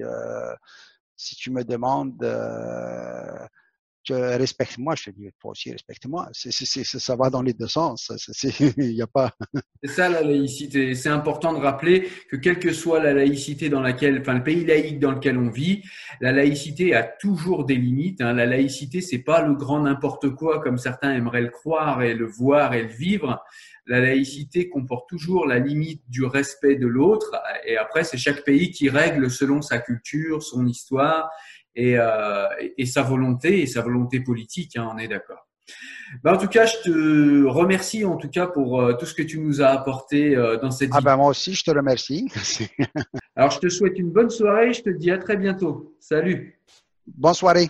si tu me demandes euh, respecte-moi, je te dis, toi aussi respecte-moi. Ça va dans les deux sens. Pas. c'est ça la laïcité. C'est important de rappeler que quelle que soit la laïcité dans laquelle, enfin le pays laïque dans lequel on vit, la laïcité a toujours des limites. Hein. La laïcité, c'est pas le grand n'importe quoi comme certains aimeraient le croire et le voir et le vivre la laïcité comporte toujours la limite du respect de l'autre. Et après, c'est chaque pays qui règle selon sa culture, son histoire et, euh, et sa volonté et sa volonté politique. Hein, on est d'accord. Ben, en tout cas, je te remercie en tout cas pour euh, tout ce que tu nous as apporté euh, dans cette. Ah ben moi aussi, je te remercie. Alors, je te souhaite une bonne soirée. Je te dis à très bientôt. Salut. Bonne soirée.